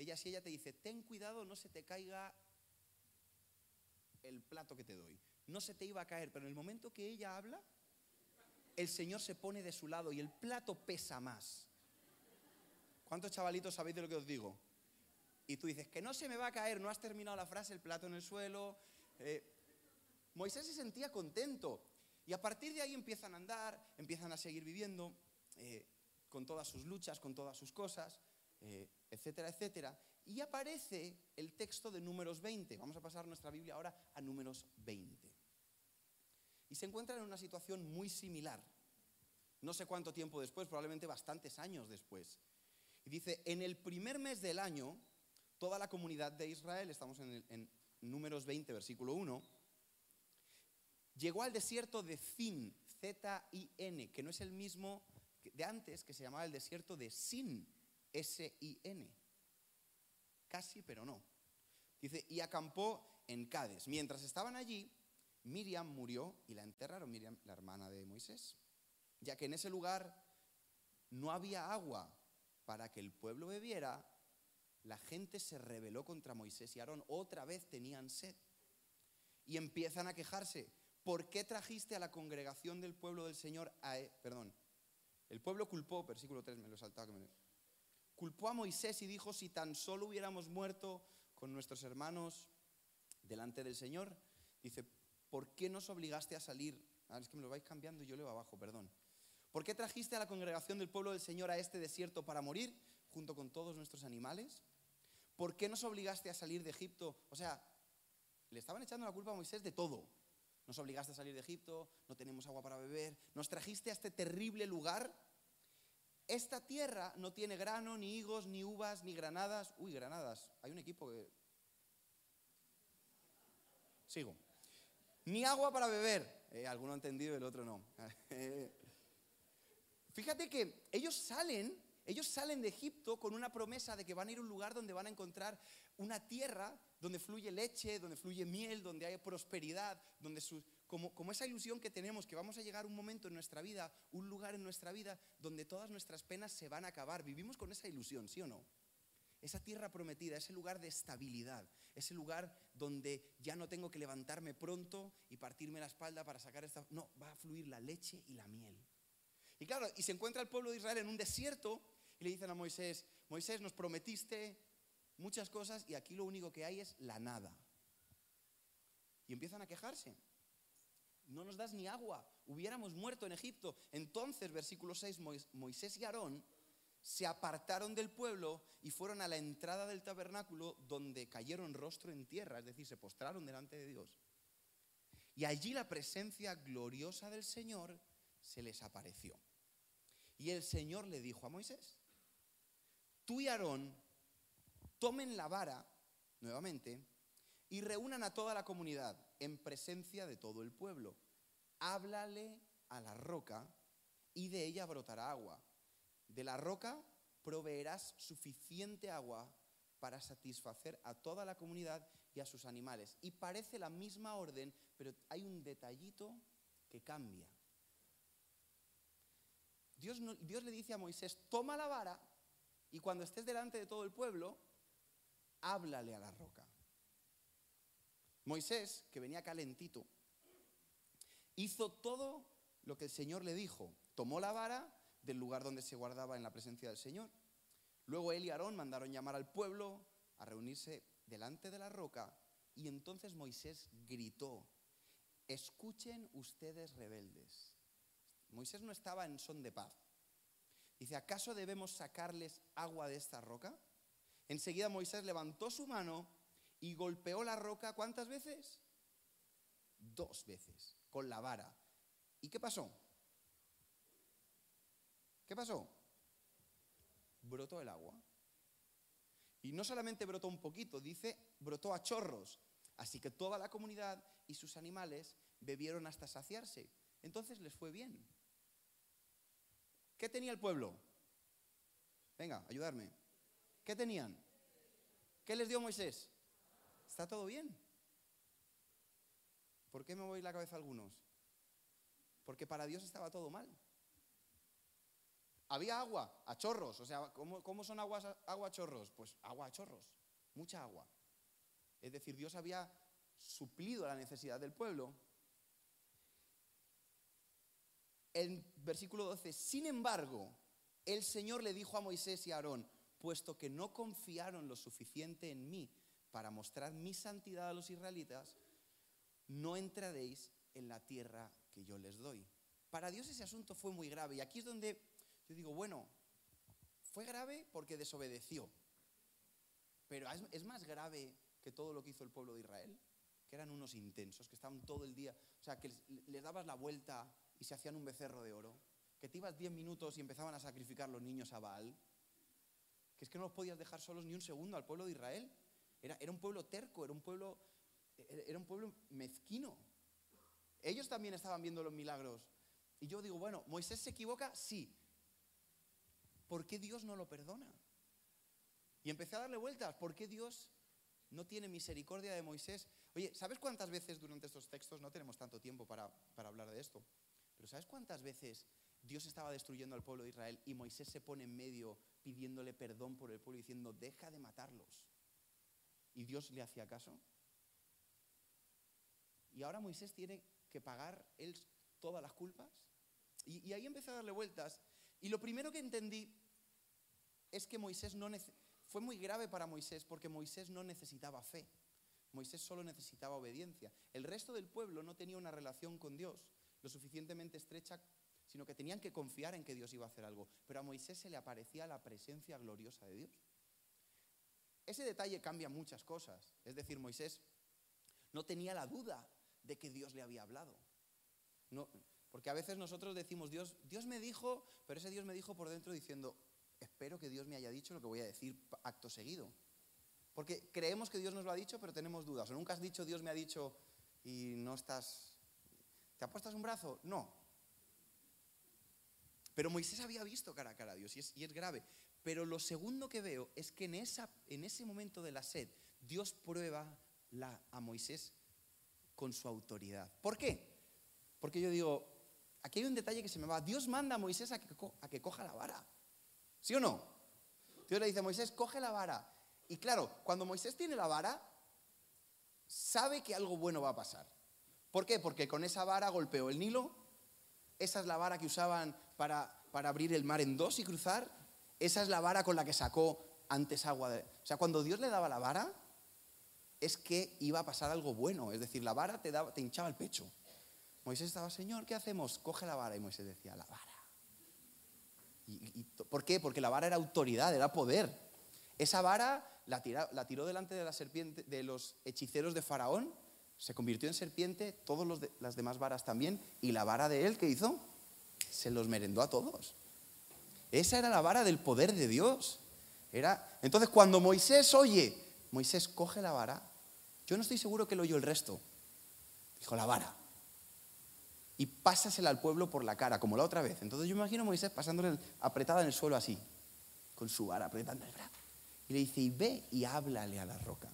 Ella, si ella te dice, ten cuidado, no se te caiga el plato que te doy. No se te iba a caer, pero en el momento que ella habla, el Señor se pone de su lado y el plato pesa más. ¿Cuántos chavalitos sabéis de lo que os digo? Y tú dices, que no se me va a caer, no has terminado la frase, el plato en el suelo. Eh, Moisés se sentía contento. Y a partir de ahí empiezan a andar, empiezan a seguir viviendo eh, con todas sus luchas, con todas sus cosas, eh, etcétera, etcétera. Y aparece el texto de números 20. Vamos a pasar nuestra Biblia ahora a números 20. Y se encuentran en una situación muy similar. No sé cuánto tiempo después, probablemente bastantes años después. Y dice, en el primer mes del año, toda la comunidad de Israel, estamos en, en números 20, versículo 1, llegó al desierto de Zin, Z-I-N, que no es el mismo de antes, que se llamaba el desierto de Sin, S-I-N. Casi, pero no. Dice, y acampó en Cades. Mientras estaban allí, Miriam murió y la enterraron, Miriam, la hermana de Moisés, ya que en ese lugar no había agua para que el pueblo bebiera, la gente se rebeló contra Moisés y Aarón, otra vez tenían sed. Y empiezan a quejarse, ¿por qué trajiste a la congregación del pueblo del Señor a... e-?" Perdón, el pueblo culpó, versículo 3, me lo he que me... Culpó a Moisés y dijo, si tan solo hubiéramos muerto con nuestros hermanos delante del Señor, dice, ¿por qué nos obligaste a salir? Ah, es que me lo vais cambiando y yo leo abajo, perdón. ¿Por qué trajiste a la congregación del pueblo del Señor a este desierto para morir junto con todos nuestros animales? ¿Por qué nos obligaste a salir de Egipto? O sea, le estaban echando la culpa a Moisés de todo. Nos obligaste a salir de Egipto, no tenemos agua para beber, nos trajiste a este terrible lugar. Esta tierra no tiene grano, ni higos, ni uvas, ni granadas. Uy, granadas. Hay un equipo que... Sigo. Ni agua para beber. Eh, alguno ha entendido, el otro no. Fíjate que ellos salen, ellos salen de Egipto con una promesa de que van a ir a un lugar donde van a encontrar una tierra donde fluye leche, donde fluye miel, donde hay prosperidad, donde su- como, esa ilusión que tenemos que vamos a llegar a un momento en nuestra vida, un lugar en nuestra vida donde todas nuestras penas se van a acabar. Vivimos con esa ilusión, ¿sí o no? Esa tierra prometida, ese lugar de estabilidad, ese lugar donde ya no tengo que levantarme pronto y partirme la espalda para sacar esta... No, va a fluir la leche y la miel. Y claro, y se encuentra el pueblo de Israel en un desierto y le dicen a Moisés, Moisés, nos prometiste muchas cosas y aquí lo único que hay es la nada. Y empiezan a quejarse. No nos das ni agua, hubiéramos muerto en Egipto. Entonces, versículo 6, Mois- Moisés y Aarón se apartaron del pueblo y fueron a la entrada del tabernáculo donde cayeron rostro en tierra, es decir, se postraron delante de Dios. Y allí la presencia gloriosa del Señor se les apareció. Y el Señor le dijo a Moisés, tú y Aarón tomen la vara nuevamente y reúnan a toda la comunidad en presencia de todo el pueblo. Háblale a la roca y de ella brotará agua. De la roca proveerás suficiente agua para satisfacer a toda la comunidad y a sus animales. Y parece la misma orden, pero hay un detallito que cambia. Dios, le dice a Moisés, toma la vara y cuando estés delante de todo el pueblo, háblale a la roca. Moisés, que venía calentito, hizo todo lo que el Señor le dijo. Tomó la vara del lugar donde se guardaba en la presencia del Señor. Luego él y Aarón mandaron llamar al pueblo a reunirse delante de la roca y entonces Moisés gritó, escuchen ustedes rebeldes. Moisés no estaba en son de paz. Dice, ¿acaso debemos sacarles agua de esta roca? Enseguida Moisés levantó su mano y golpeó la roca ¿cuántas veces? Dos veces, con la vara. ¿Y qué pasó? ¿Qué pasó? Brotó el agua. Y no solamente brotó un poquito, dice, brotó a chorros. Así que toda la comunidad y sus animales bebieron hasta saciarse. Entonces les fue bien. ¿Qué tenía el pueblo? Venga, ayudarme. ¿Qué tenían? ¿Qué les dio Moisés? ¿Está todo bien? ¿Por qué me voy la cabeza a algunos? Porque para Dios estaba todo mal. Había agua a chorros, o sea, ¿cómo, cómo son aguas, agua a chorros? Pues agua a chorros, mucha agua. Es decir, Dios había suplido la necesidad del pueblo. El versículo 12, sin embargo, el Señor le dijo a Moisés y a Aarón, puesto que no confiaron lo suficiente en mí para mostrar mi santidad a los israelitas, no entraréis en la tierra que yo les doy. Para Dios ese asunto fue muy grave. Y aquí es donde yo digo, bueno, fue grave porque desobedeció. Pero es, más grave que todo lo que hizo el pueblo de Israel, que eran unos intensos, que estaban todo el día, o sea, que les dabas la vuelta y se hacían un becerro de oro, que te ibas 10 minutos y empezaban a sacrificar los niños a Baal, que es que no los podías dejar solos ni un segundo al pueblo de Israel. Era, era un pueblo terco, era un pueblo, era era un pueblo mezquino. Ellos también estaban viendo los milagros. Y yo digo, bueno, ¿Moisés se equivoca? Sí. ¿Por qué Dios no lo perdona? Y empecé a darle vueltas. ¿Por qué Dios no tiene misericordia de Moisés? Oye, ¿sabes cuántas veces durante estos textos, no tenemos tanto tiempo para, para hablar de esto, pero ¿sabes cuántas veces Dios estaba destruyendo al pueblo de Israel y Moisés se pone en medio pidiéndole perdón por el pueblo diciendo, deja de matarlos? ¿Y Dios le hacía caso? Y ahora Moisés tiene que pagar él todas las culpas. Y, ahí empecé a darle vueltas. Y lo primero que entendí es que Moisés no fue muy grave para Moisés porque Moisés no necesitaba fe. Moisés solo necesitaba obediencia. El resto del pueblo no tenía una relación con Dios lo suficientemente estrecha, sino que tenían que confiar en que Dios iba a hacer algo. Pero a Moisés se le aparecía la presencia gloriosa de Dios. Ese detalle cambia muchas cosas. Es decir, Moisés no tenía la duda de que Dios le había hablado. No, porque a veces nosotros decimos, Dios, Dios me dijo, pero ese Dios me dijo por dentro diciendo, espero que Dios me haya dicho lo que voy a decir acto seguido. Porque creemos que Dios nos lo ha dicho, pero tenemos dudas. O nunca has dicho, Dios me ha dicho y no estás... ¿Te apuestas un brazo? No. Pero Moisés había visto cara a cara a Dios y es grave. Pero lo segundo que veo es que en, ese momento de la sed, Dios prueba a Moisés con su autoridad. ¿Por qué? Porque yo digo, aquí hay un detalle que se me va. Dios manda a Moisés a que, coja la vara. ¿Sí o no? Dios le dice a Moisés, coge la vara. Y claro, cuando Moisés tiene la vara, sabe que algo bueno va a pasar. ¿Por qué? Porque con esa vara golpeó el Nilo. Esa es la vara que usaban para abrir el mar en dos y cruzar. Esa es la vara con la que sacó antes agua. De... O sea, cuando Dios le daba la vara, es que iba a pasar algo bueno. Es decir, la vara te, daba, te hinchaba el pecho. Moisés estaba, Señor, ¿qué hacemos? Coge la vara. Y Moisés decía, la vara. Y- ¿Por qué? Porque la vara era autoridad, era poder. Esa vara la, tira- la tiró delante de la serpiente, de los hechiceros de Faraón, se convirtió en serpiente, todas las demás varas también, y la vara de él, ¿qué hizo? Se los merendó a todos. Esa era la vara del poder de Dios. Era, entonces, cuando Moisés oye, Moisés coge la vara, yo no estoy seguro que lo oyó el resto. Dijo la vara. Y pásasela al pueblo por la cara, como la otra vez. Entonces yo imagino a Moisés pasándole apretada en el suelo así, con su vara apretando el brazo. Y le dice, y ve y háblale a la roca.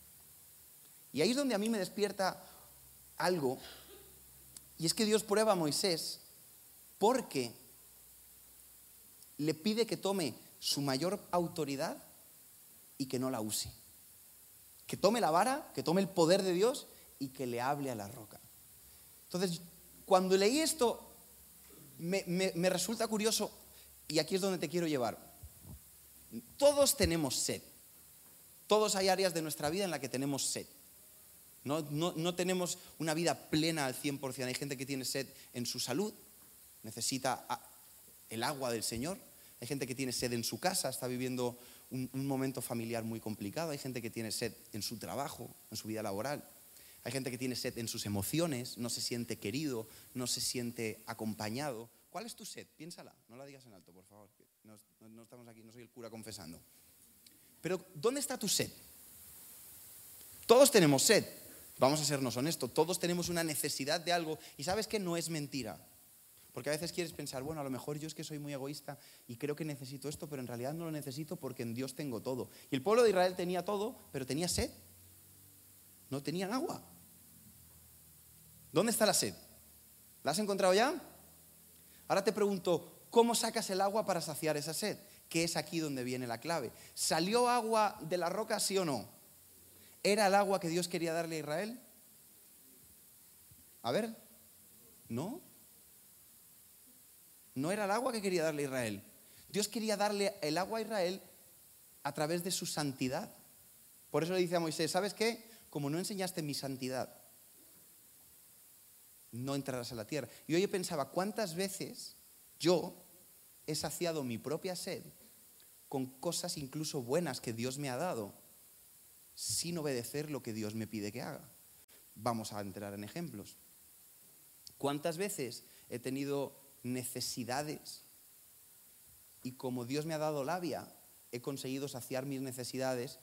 Y ahí es donde a mí me despierta algo, y es que Dios prueba a Moisés porque le pide que tome su mayor autoridad y que no la use. Que tome la vara, que tome el poder de Dios y que le hable a la roca. Entonces, cuando leí esto, me, resulta curioso, y aquí es donde te quiero llevar. Todos tenemos sed. Todos hay áreas de nuestra vida en la que tenemos sed. No, no- no tenemos una vida plena al 100%. Hay gente que tiene sed en su salud, necesita el agua del Señor. Hay gente que tiene sed en su casa, está viviendo un, momento familiar muy complicado. Hay gente que tiene sed en su trabajo, en su vida laboral. Hay gente que tiene sed en sus emociones, no se siente querido, no se siente acompañado. ¿Cuál es tu sed? Piénsala, no la digas en alto, por favor. no estamos aquí, no soy el cura confesando. Pero ¿dónde está tu sed? Todos tenemos sed. Vamos a sernos honestos, todos tenemos una necesidad de algo y sabes que no es mentira. Porque a veces quieres pensar, bueno, a lo mejor yo es que soy muy egoísta y creo que necesito esto, pero en realidad no lo necesito porque en Dios tengo todo. Y el pueblo de Israel tenía todo, pero tenía sed. No tenían agua. ¿Dónde está la sed? ¿La has encontrado ya? Ahora te pregunto, ¿cómo sacas el agua para saciar esa sed? Que es aquí donde viene la clave. ¿Salió agua de la roca, sí o no? ¿Era el agua que Dios quería darle a Israel? A ver, ¿no? No era el agua que quería darle a Israel. Dios quería darle el agua a Israel a través de su santidad. Por eso le dice a Moisés, ¿sabes qué? Como no enseñaste mi santidad, no entrarás a la tierra. Y hoy yo pensaba, ¿cuántas veces yo he saciado mi propia sed con cosas incluso buenas que Dios me ha dado sin obedecer lo que Dios me pide que haga? Vamos a entrar en ejemplos. ¿Cuántas veces he tenido necesidades y como Dios me ha dado labia, he conseguido saciar mis necesidades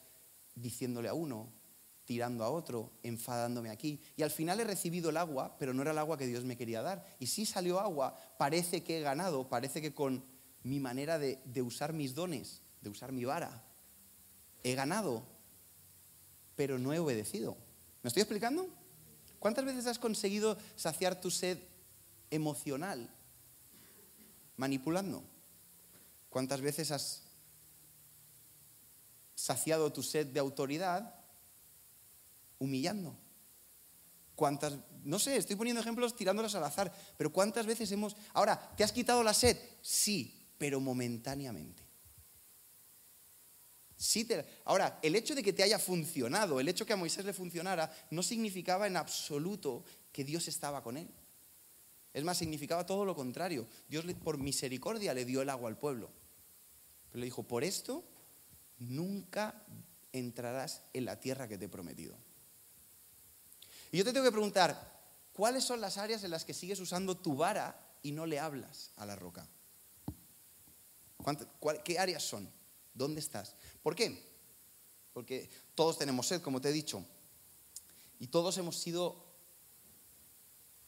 diciéndole a uno, tirando a otro, enfadándome aquí. Y al final he recibido el agua, pero no era el agua que Dios me quería dar. Y si salió agua, parece que he ganado, parece que con mi manera de, de usar mis dones, de usar mi vara, he ganado, pero no he obedecido. ¿Me estoy explicando? ¿Cuántas veces has conseguido saciar tu sed emocional manipulando? ¿Cuántas veces has saciado tu sed de autoridad humillando? ¿Cuántas, no sé, estoy poniendo ejemplos tirándolos al azar, pero ¿cuántas veces hemos... Ahora, ¿te has quitado la sed? Sí, pero momentáneamente. Sí Ahora, el hecho de que te haya funcionado, el hecho que a Moisés le funcionara, no significaba en absoluto que Dios estaba con él. Es más, significaba todo lo contrario. Dios por misericordia le dio el agua al pueblo. Pero le dijo, por esto nunca entrarás en la tierra que te he prometido. Y yo te tengo que preguntar, ¿cuáles son las áreas en las que sigues usando tu vara y no le hablas a la roca? ¿Cuánto- cuál- ¿Qué áreas son? ¿Dónde estás? ¿Por qué? Porque todos tenemos sed, como te he dicho. Y todos hemos sido...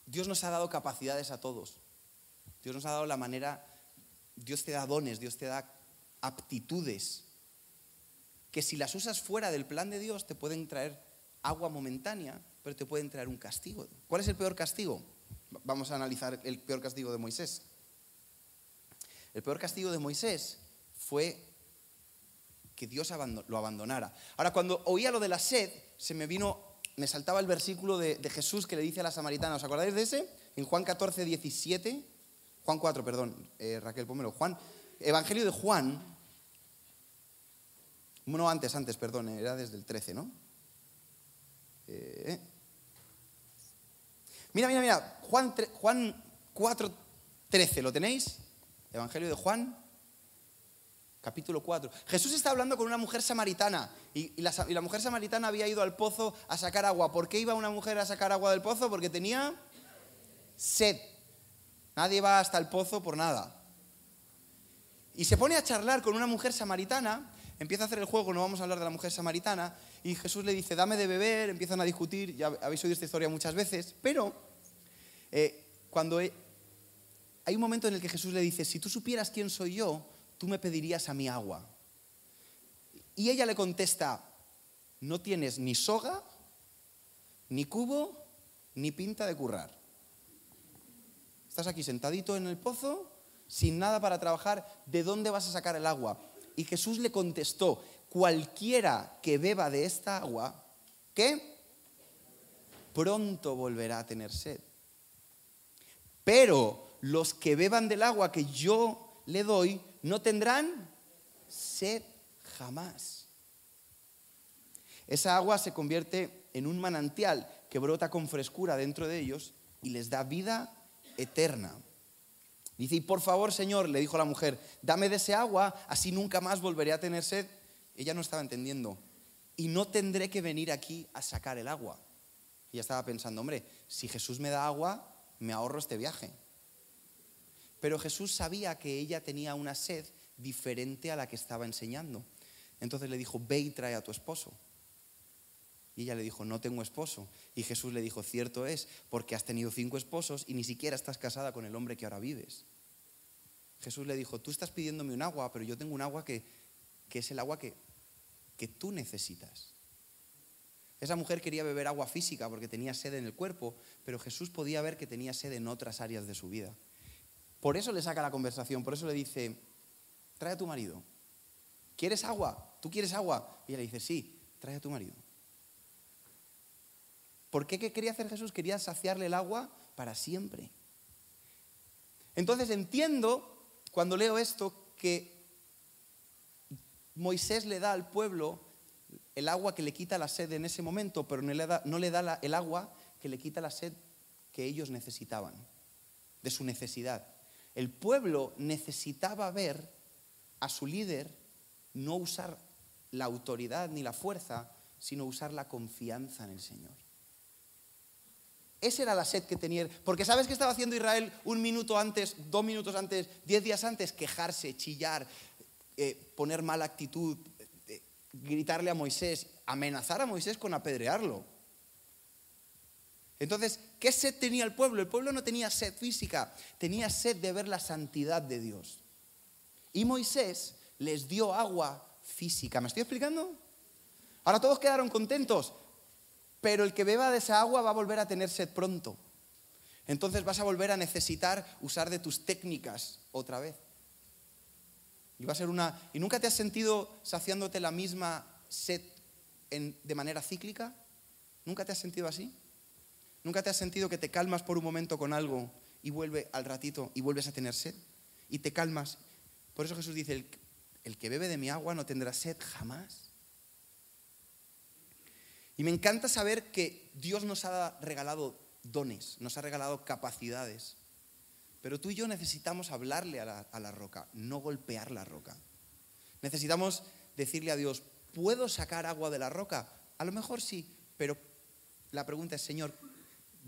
Dios nos ha dado capacidades a todos. Dios nos ha dado la manera... Dios te da dones, Dios te da aptitudes que si las usas fuera del plan de Dios te pueden traer agua momentánea, pero te pueden traer un castigo. ¿Cuál es el peor castigo? Vamos a analizar el peor castigo de Moisés. El peor castigo de Moisés fue que Dios lo abandonara. Ahora, cuando oía lo de la sed, se me vino, me saltaba el versículo de, de Jesús que le dice a la samaritana, ¿os acordáis de ese? En Juan 14, 17, Juan 4, perdón, eh, Raquel, pónmelo. Juan, Evangelio de Juan, no antes, antes, perdón, era desde el 13, ¿no? Eh, Mira, mira, mira, Juan, Juan 4, 13, ¿lo tenéis? Evangelio de Juan, capítulo 4. Jesús está hablando con una mujer samaritana y, la, mujer samaritana había ido al pozo a sacar agua. ¿Por qué iba una mujer a sacar agua del pozo? Porque tenía sed. Nadie va hasta el pozo por nada. Y se pone a charlar con una mujer samaritana, empieza a hacer el juego, no vamos a hablar de la mujer samaritana, y Jesús le dice, dame de beber, empiezan a discutir, ya habéis oído esta historia muchas veces, pero eh, cuando hay un momento en el que Jesús le dice, si tú supieras quién soy yo, tú me pedirías a mí agua. Y ella le contesta, no tienes ni soga, ni cubo, ni pinta de currar. Estás aquí sentadito en el pozo, sin nada para trabajar, ¿de dónde vas a sacar el agua? Y Jesús le contestó, cualquiera que beba de esta agua, ¿qué? Pronto volverá a tener sed. Pero los que beban del agua que yo le doy no tendrán sed jamás. Esa agua se convierte en un manantial que brota con frescura dentro de ellos y les da vida eterna. Dice, y por favor, Señor, le dijo la mujer, dame de ese agua, así nunca más volveré a tener sed. Ella no estaba entendiendo. Y no tendré que venir aquí a sacar el agua. Ella estaba pensando, hombre, si Jesús me da agua, me ahorro este viaje. Pero Jesús sabía que ella tenía una sed diferente a la que estaba enseñando. Entonces le dijo, ve y trae a tu esposo. Y ella le dijo, no tengo esposo. Y Jesús le dijo, cierto es, porque has tenido cinco esposos y ni siquiera estás casada con el hombre que ahora vives. Jesús le dijo, tú estás pidiéndome un agua, pero yo tengo un agua que, que es el agua que, que tú necesitas. Esa mujer quería beber agua física porque tenía sed en el cuerpo, pero Jesús podía ver que tenía sed en otras áreas de su vida. Por eso le saca la conversación, por eso le dice, trae a tu marido. ¿Quieres agua? ¿Tú quieres agua? Y ella le dice, sí, trae a tu marido. ¿Por qué ¿Qué quería hacer Jesús? Quería saciarle el agua para siempre. Entonces entiendo cuando leo esto que Moisés le da al pueblo el agua que le quita la sed en ese momento, pero no le da, no le da el agua que le quita la sed que ellos necesitaban, de su necesidad. El pueblo necesitaba ver a su líder no usar la autoridad ni la fuerza, sino usar la confianza en el Señor. Esa era la sed que tenía. Porque ¿sabes qué estaba haciendo Israel un minuto antes, dos minutos antes, diez días antes? Quejarse, chillar, eh, poner mala actitud, eh, gritarle a Moisés, amenazar a Moisés con apedrearlo. Entonces, ¿qué sed tenía el pueblo? El pueblo no tenía sed física, tenía sed de ver la santidad de Dios. Y Moisés les dio agua física. ¿Me estoy explicando? Ahora todos quedaron contentos, pero el que beba de esa agua va a volver a tener sed pronto. Entonces vas a volver a necesitar usar de tus técnicas otra vez. Y va a ser una. ¿Y nunca te has sentido saciándote la misma sed de manera cíclica? ¿Nunca te has sentido así? ¿Nunca te has sentido que te calmas por un momento con algo y vuelve al ratito y vuelves a tener sed? Y te calmas. Por eso Jesús dice, el, que bebe de mi agua no tendrá sed jamás. Y me encanta saber que Dios nos ha regalado dones, nos ha regalado capacidades. Pero tú y yo necesitamos hablarle a la, a la roca, no golpear la roca. Necesitamos decirle a Dios, ¿puedo sacar agua de la roca? A lo mejor sí, pero la pregunta es, Señor,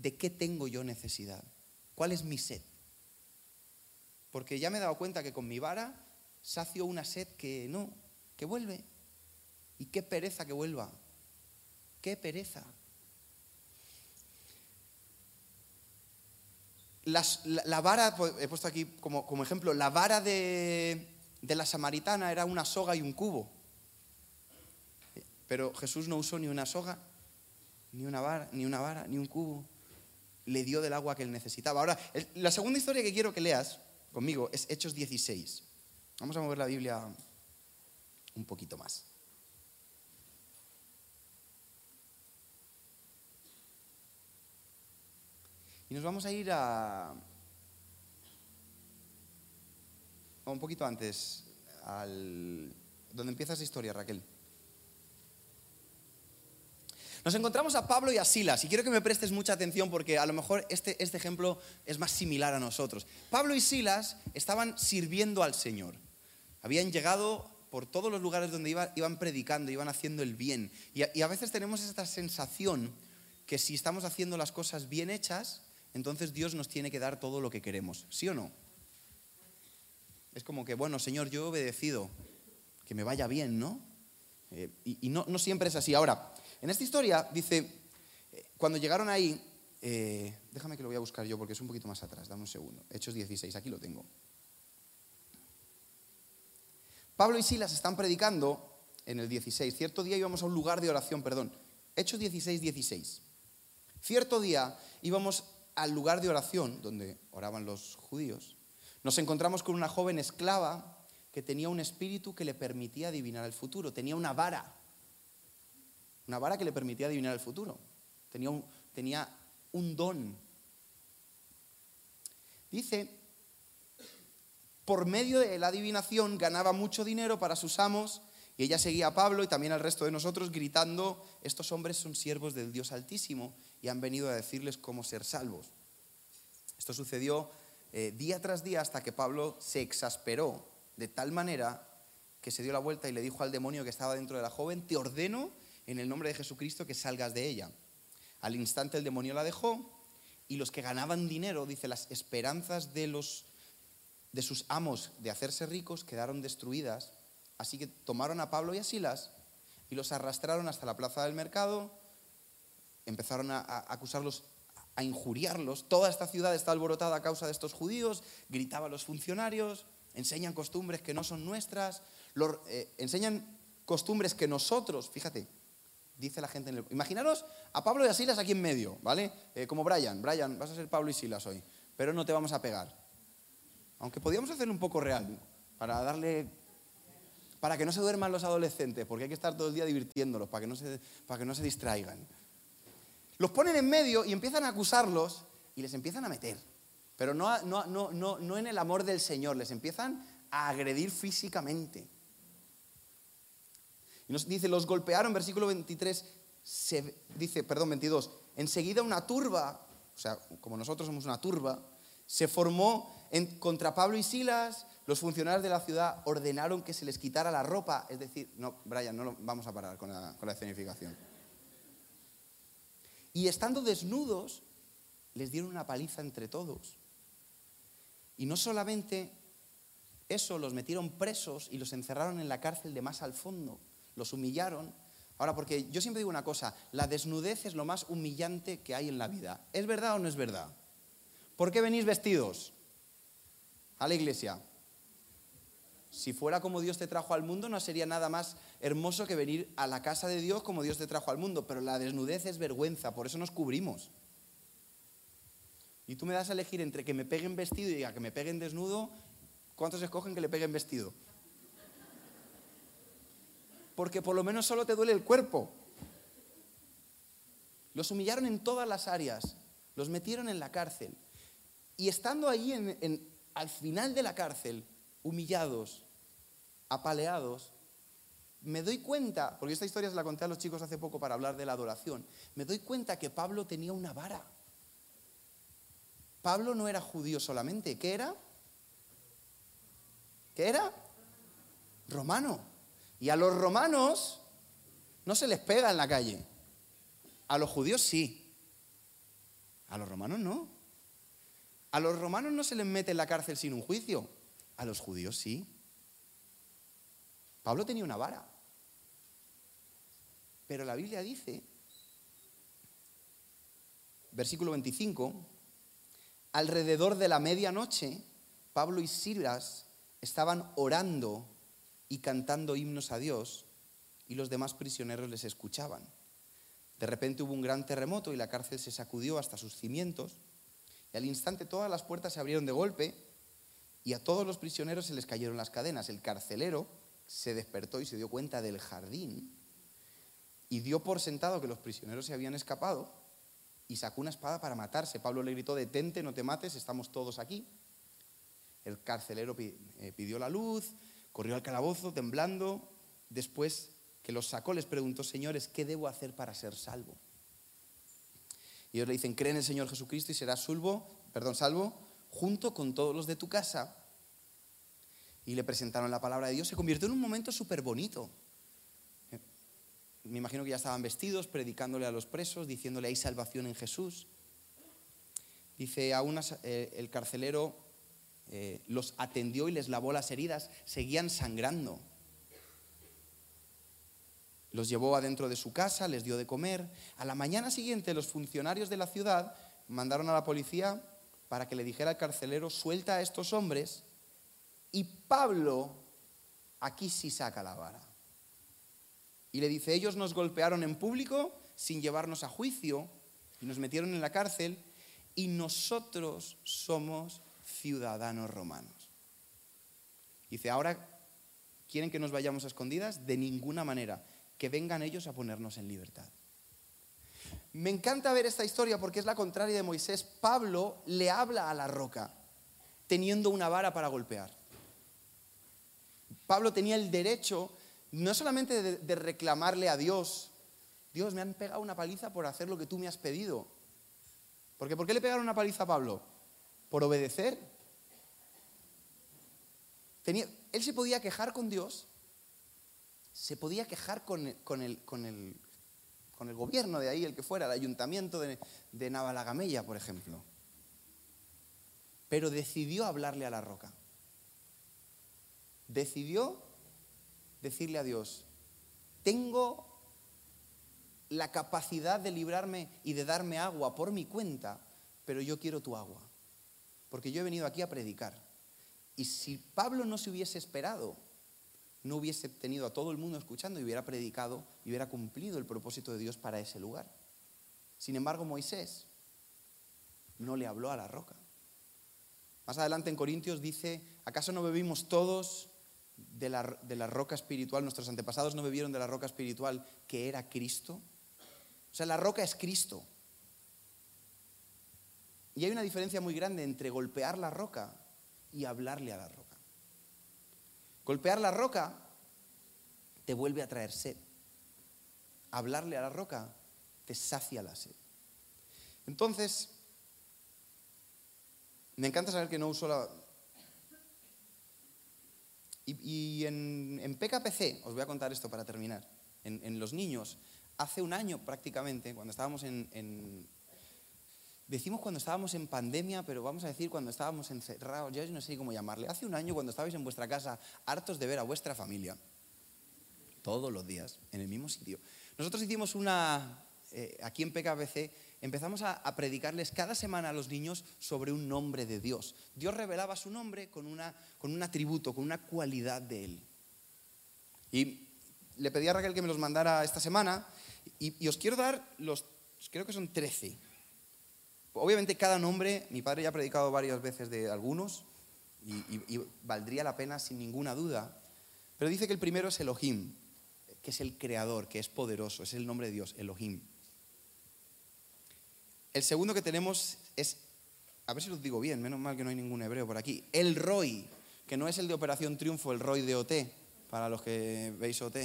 ¿de qué tengo yo necesidad? ¿Cuál es mi sed? Porque ya me he dado cuenta que con mi vara sacio una sed que no, que vuelve. Y qué pereza que vuelva. Qué pereza. La, vara, pues, he puesto aquí como, como ejemplo, la vara de, de la samaritana era una soga y un cubo. Pero Jesús no usó ni una soga, ni una vara, ni una vara, ni un cubo. Le dio del agua que él necesitaba. Ahora, la segunda historia que quiero que leas conmigo es Hechos 16. Vamos a mover la Biblia un poquito más. Y nos vamos a ir a, a un poquito antes, al, donde empieza esa historia, Raquel. Nos encontramos a Pablo y a Silas, y quiero que me prestes mucha atención porque a lo mejor este, este ejemplo es más similar a nosotros. Pablo y Silas estaban sirviendo al Señor. Habían llegado por todos los lugares donde iba- iban predicando, iban haciendo el bien. Y a, veces tenemos esta sensación que si estamos haciendo las cosas bien hechas, entonces Dios nos tiene que dar todo lo que queremos. ¿Sí o no? Es como que, bueno, Señor, yo he obedecido, que me vaya bien, ¿no? Eh, y no siempre es así. Ahora, en esta historia dice, eh, cuando llegaron ahí, eh, déjame que lo voy a buscar yo porque es un poquito más atrás, dame un segundo. Hechos 16, aquí lo tengo. Pablo y Silas están predicando en el 16. Cierto día íbamos a un lugar de oración, perdón. Hechos 16, 16. Cierto día íbamos al lugar de oración donde oraban los judíos. Nos encontramos con una joven esclava que tenía un espíritu que le permitía adivinar el futuro. Tenía una vara. Una vara que le permitía adivinar el futuro. Tenía un, tenía un don. Dice por medio de la adivinación ganaba mucho dinero para sus amos y ella seguía a Pablo y también al resto de nosotros gritando, estos hombres son siervos del Dios Altísimo y han venido a decirles cómo ser salvos. Esto sucedió eh, día tras día hasta que Pablo se exasperó de tal manera que se dio la vuelta y le dijo al demonio que estaba dentro de la joven, te ordeno en el nombre de Jesucristo que salgas de ella. Al instante el demonio la dejó y los que ganaban dinero, dice, las esperanzas de, los, de sus amos de hacerse ricos quedaron destruidas. Así que tomaron a Pablo y a Silas y los arrastraron hasta la plaza del mercado, empezaron a, acusarlos, a injuriarlos. Toda esta ciudad está alborotada a causa de estos judíos, gritaban los funcionarios, enseñan costumbres que no son nuestras, eh, enseñan costumbres que nosotros, fíjate, dice la gente en el... Imaginaros a Pablo y a Silas aquí en medio, ¿vale? Eh, como Brian, Brian, vas a ser Pablo y Silas hoy, pero no te vamos a pegar. Aunque podíamos hacerlo un poco real, para darle... Para que no se duerman los adolescentes, porque hay que estar todo el día divirtiéndolos, para que no se, para que no se distraigan. Los ponen en medio y empiezan a acusarlos y les empiezan a meter. Pero no, no, no, no en el amor del Señor, les empiezan a agredir físicamente. Y nos dice, los golpearon, versículo 23, se- dice, perdón, 22, enseguida una turba, o sea, como nosotros somos una turba, se formó contra Pablo y Silas, los funcionarios de la ciudad ordenaron que se les quitara la ropa, es decir, no, Brian, no lo- vamos a parar con la, con la escenificación. Y estando desnudos, les dieron una paliza entre todos. Y no solamente eso, los metieron presos y los encerraron en la cárcel de más al fondo. Los humillaron. Ahora, porque yo siempre digo una cosa, la desnudez es lo más humillante que hay en la vida. ¿Es verdad o no es verdad? ¿Por qué venís vestidos a la iglesia? Si fuera como Dios te trajo al mundo, no sería nada más hermoso que venir a la casa de Dios como Dios te trajo al mundo. Pero la desnudez es vergüenza, por eso nos cubrimos. Y tú me das a elegir entre que me peguen vestido y a que me peguen desnudo, ¿cuántos escogen que le peguen vestido? Porque por lo menos solo te duele el cuerpo. Los humillaron en todas las áreas, los metieron en la cárcel. Y estando en- en- al final de la cárcel, humillados, apaleados, me doy cuenta, porque esta historia se la conté a los chicos hace poco para hablar de la adoración, me doy cuenta que Pablo tenía una vara. Pablo no era judío solamente, ¿qué era? ¿Qué era? Romano. Y a los romanos no se les pega en la calle. A los judíos sí. A los romanos no. A los romanos no se les mete en la cárcel sin un juicio. A los judíos sí. Pablo tenía una vara. Pero la Biblia dice, versículo 25, alrededor de la medianoche, Pablo y Silas estaban orando y cantando himnos a Dios y los demás prisioneros les escuchaban. De repente hubo un gran terremoto y la cárcel se sacudió hasta sus cimientos y al instante todas las puertas se abrieron de golpe y a todos los prisioneros se les cayeron las cadenas. El carcelero se despertó y se dio cuenta del jardín y dio por sentado que los prisioneros se habían escapado y sacó una espada para matarse. Pablo le gritó, detente, no te mates, estamos todos aquí. El carcelero eh, pidió la luz, corrió al calabozo temblando. Después que los sacó les preguntó, señores, ¿qué debo hacer para ser salvo? Y ellos le dicen, cree en el Señor Jesucristo y serás salvo, perdón, salvo, junto con todos los de tu casa. Y le presentaron la palabra de Dios. Se convirtió en un momento súper bonito. Me imagino que ya estaban vestidos, predicándole a los presos, diciéndole hay salvación en Jesús. Dice, as- eh, el carcelero eh, los atendió y les lavó las heridas, seguían sangrando. Los llevó adentro de su casa, les dio de comer. A la mañana siguiente los funcionarios de la ciudad mandaron a la policía para que le dijera al carcelero, suelta a estos hombres. Y Pablo aquí sí saca la vara. Y le dice, ellos nos golpearon en público sin llevarnos a juicio y nos metieron en la cárcel y nosotros somos ciudadanos romanos. Dice, ahora quieren que nos vayamos a escondidas, de ninguna manera, que vengan ellos a ponernos en libertad. Me encanta ver esta historia porque es la contraria de Moisés. Pablo le habla a la roca teniendo una vara para golpear. Pablo tenía el derecho no solamente de, de reclamarle a Dios, Dios, me han pegado una paliza por hacer lo que tú me has pedido. Porque ¿por qué le pegaron una paliza a Pablo? Por obedecer. Él se podía quejar con Dios, se podía quejar con el gobierno de ahí, el que fuera, el ayuntamiento de, de Navalagamella, por ejemplo. Pero decidió hablarle a la roca. Decidió decirle a Dios, tengo la capacidad de librarme y de darme agua por mi cuenta, pero yo quiero tu agua, porque yo he venido aquí a predicar. Y si Pablo no se hubiese esperado, no hubiese tenido a todo el mundo escuchando y hubiera predicado y hubiera cumplido el propósito de Dios para ese lugar. Sin embargo, Moisés no le habló a la roca. Más adelante en Corintios dice, ¿acaso no bebimos todos de la, de la roca espiritual? Nuestros antepasados no bebieron de la roca espiritual que era Cristo. O sea, la roca es Cristo. Y hay una diferencia muy grande entre golpear la roca y hablarle a la roca. Golpear la roca te vuelve a traer sed. Hablarle a la roca te sacia la sed. Entonces, me encanta saber que no uso la... Y, y en, en PKPC, os voy a contar esto para terminar, en, en los niños, hace un año prácticamente, cuando estábamos en, en- Decimos cuando estábamos en pandemia, pero vamos a decir cuando estábamos encerrados, yo no sé cómo llamarle. Hace un año cuando estabais en vuestra casa, hartos de ver a vuestra familia, todos los días, en el mismo sitio. Nosotros hicimos una, eh, aquí en PKBC, empezamos a, predicarles cada semana a los niños sobre un nombre de Dios. Dios revelaba su nombre con, una, con un atributo, con una cualidad de Él. Y le pedí a Raquel que me los mandara esta semana y, y os quiero dar los, creo que son 13. Obviamente cada nombre, mi padre ya ha predicado varias veces de algunos y, valdría la pena sin ninguna duda, pero dice que el primero es Elohim, que es el creador, que es poderoso, es el nombre de Dios, Elohim. El segundo que tenemos es, a ver si lo digo bien, menos mal que no hay ningún hebreo por aquí, el Roy, que no es el de Operación Triunfo, el Roy de OT, para los que veis OT,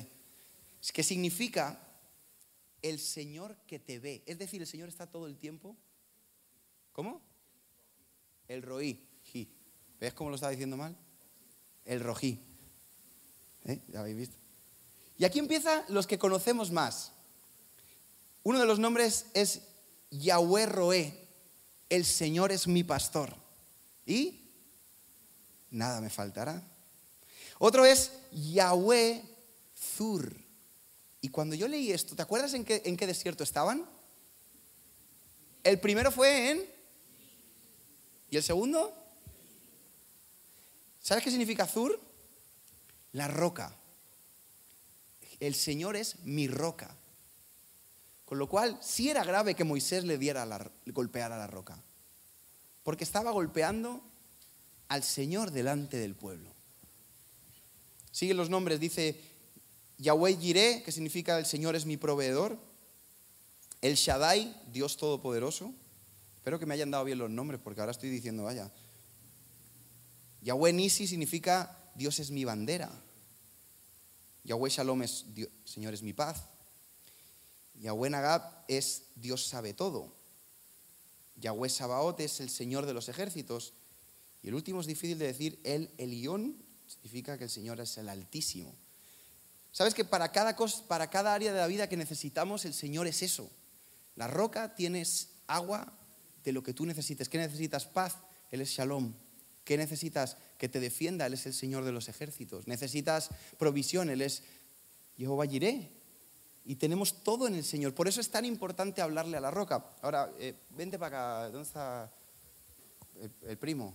que significa el Señor que te ve, es decir, el Señor está todo el tiempo ¿Cómo? El roí. ¿Ves cómo lo estaba diciendo mal? El rojí. ¿Eh? ¿Ya habéis visto? Y aquí empiezan los que conocemos más. Uno de los nombres es Yahweh Roé. El Señor es mi pastor. ¿Y? Nada me faltará. Otro es Yahweh Zur. Y cuando yo leí esto, ¿te acuerdas en qué, en qué desierto estaban? El primero fue en... ¿Y el segundo? ¿Sabes qué significa Zur? La roca. El Señor es mi roca. Con lo cual, sí era grave que Moisés le diera golpeara la roca. Porque estaba golpeando al Señor delante del pueblo. Siguen los nombres, dice Yahweh Jireh, que significa el Señor es mi proveedor. El Shaddai, Dios Todopoderoso. Espero que me hayan dado bien los nombres, porque ahora estoy diciendo, vaya. Yahweh Nisi significa Dios es mi bandera. Yahweh Shalom es Dios- Señor es mi paz. Yahweh Nagab es Dios sabe todo. Yahweh Sabaoth es el Señor de los ejércitos. Y el último es difícil de decir, el Elión significa que el Señor es el Altísimo. ¿Sabes que para cada, cos- para cada área de la vida que necesitamos, el Señor es eso? La roca tienes agua de lo que tú necesites. ¿Qué necesitas? Paz, Él es Shalom. ¿Qué necesitas? Que te defienda, Él es el Señor de los ejércitos. Necesitas provisión, Él es Jehová Jireh. Y tenemos todo en el Señor. Por eso es tan importante hablarle a la roca. Ahora, eh, vente para acá. ¿Dónde está el, el primo?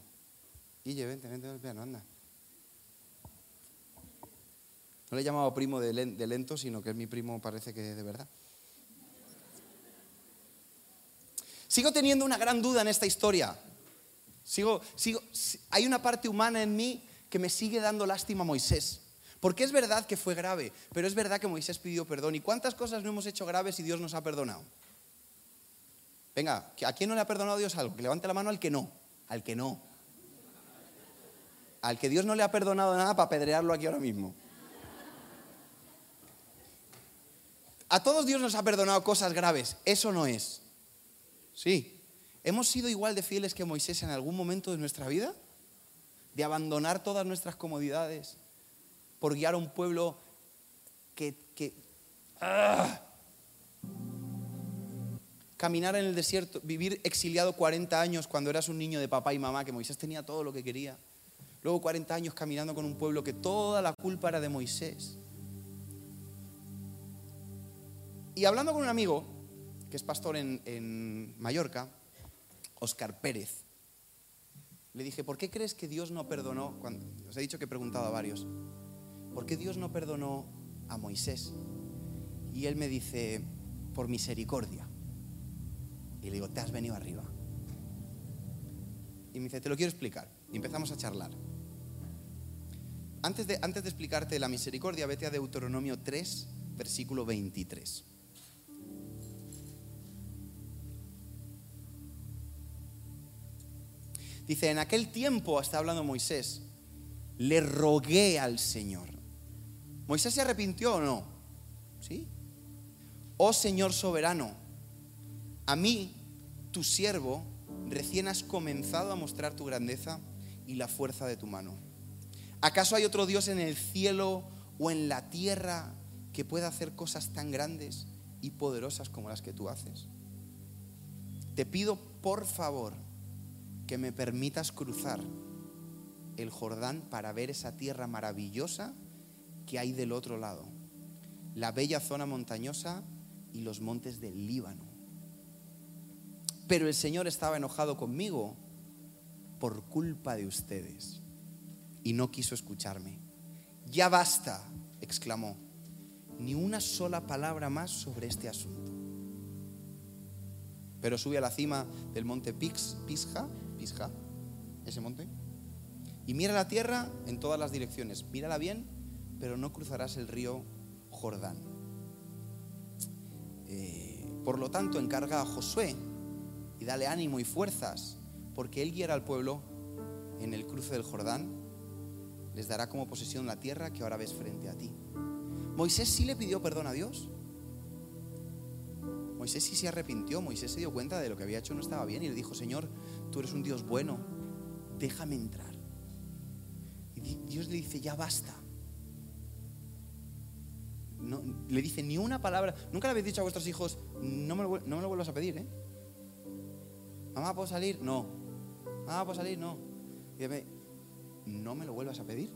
Guille, vente, vente, vente, no anda. No le he llamado primo de, de lento, sino que es mi primo, parece que de verdad. Sigo teniendo una gran duda en esta historia. Sigo, sigo, si- hay una parte humana en mí que me sigue dando lástima a Moisés. Porque es verdad que fue grave, pero es verdad que Moisés pidió perdón. ¿Y cuántas cosas no hemos hecho graves y Dios nos ha perdonado? Venga, ¿a quién no le ha perdonado Dios algo? Que levante la mano al que no, al que no. al que Dios no le ha perdonado nada para apedrearlo aquí ahora mismo. A todos Dios nos ha perdonado cosas graves, eso no es. Sí. ¿Hemos sido igual de fieles que Moisés en algún momento de nuestra vida? De abandonar todas nuestras comodidades por guiar a un pueblo que... que ¡Ah! Caminar en el desierto, vivir exiliado 40 años cuando eras un niño de papá y mamá, que Moisés tenía todo lo que quería. Luego 40 años caminando con un pueblo que toda la culpa era de Moisés. Y hablando con un amigo, que es pastor en, en Mallorca, Oscar Pérez, le dije, ¿por qué crees que Dios no perdonó? Cuando, os he dicho que he preguntado a varios, ¿por qué Dios no perdonó a Moisés? Y él me dice, por misericordia. Y le digo, te has venido arriba. Y me dice, te lo quiero explicar. Y empezamos a charlar. Antes de, antes de explicarte la misericordia, vete a Deuteronomio 3, versículo 23. Dice, en aquel tiempo, está hablando Moisés, le rogué al Señor. ¿Moisés se arrepintió o no? ¿Sí? Oh Señor soberano, a mí, tu siervo, recién has comenzado a mostrar tu grandeza y la fuerza de tu mano. ¿Acaso hay otro Dios en el cielo o en la tierra que pueda hacer cosas tan grandes y poderosas como las que tú haces? Te pido, por favor, que me permitas cruzar el Jordán para ver esa tierra maravillosa que hay del otro lado, la bella zona montañosa y los montes del Líbano. Pero el Señor estaba enojado conmigo por culpa de ustedes y no quiso escucharme. Ya basta, exclamó, ni una sola palabra más sobre este asunto. Pero sube a la cima del monte Pix, Pisja, ese monte, y mira la tierra en todas las direcciones. Mírala bien, pero no cruzarás el río Jordán. Eh, por lo tanto, encarga a Josué y dale ánimo y fuerzas, porque él guiará al pueblo en el cruce del Jordán, les dará como posesión la tierra que ahora ves frente a ti. Moisés sí le pidió perdón a Dios. Moisés sí se arrepintió, Moisés se dio cuenta de lo que había hecho no estaba bien y le dijo, Señor, tú eres un Dios bueno, déjame entrar. Y Dios le dice, ya basta. No, le dice ni una palabra. Nunca le habéis dicho a vuestros hijos, no me lo, no me vuelvas a pedir, ¿eh? Mamá, ¿puedo salir? No. Mamá, ¿puedo salir? No. Y dice, no me lo vuelvas a pedir.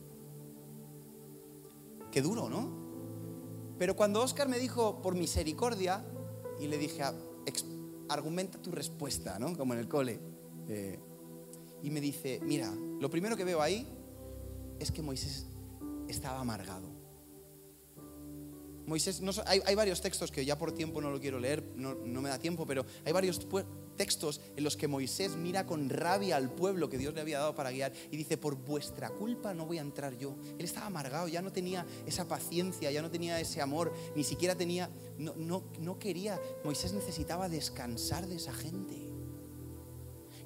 Qué duro, ¿no? Pero cuando Oscar me dijo, por misericordia, y le dije, argumenta tu respuesta, ¿no? Como en el cole. Eh, y me dice, mira, lo primero que veo ahí es que Moisés estaba amargado. Moisés, hay, varios textos que ya por tiempo no lo quiero leer, no, me da tiempo, pero hay varios textos en los que Moisés mira con rabia al pueblo que Dios le había dado para guiar y dice, por vuestra culpa no voy a entrar yo. Él estaba amargado, ya no tenía esa paciencia, ya no tenía ese amor, ni siquiera tenía, no quería, Moisés necesitaba descansar de esa gente.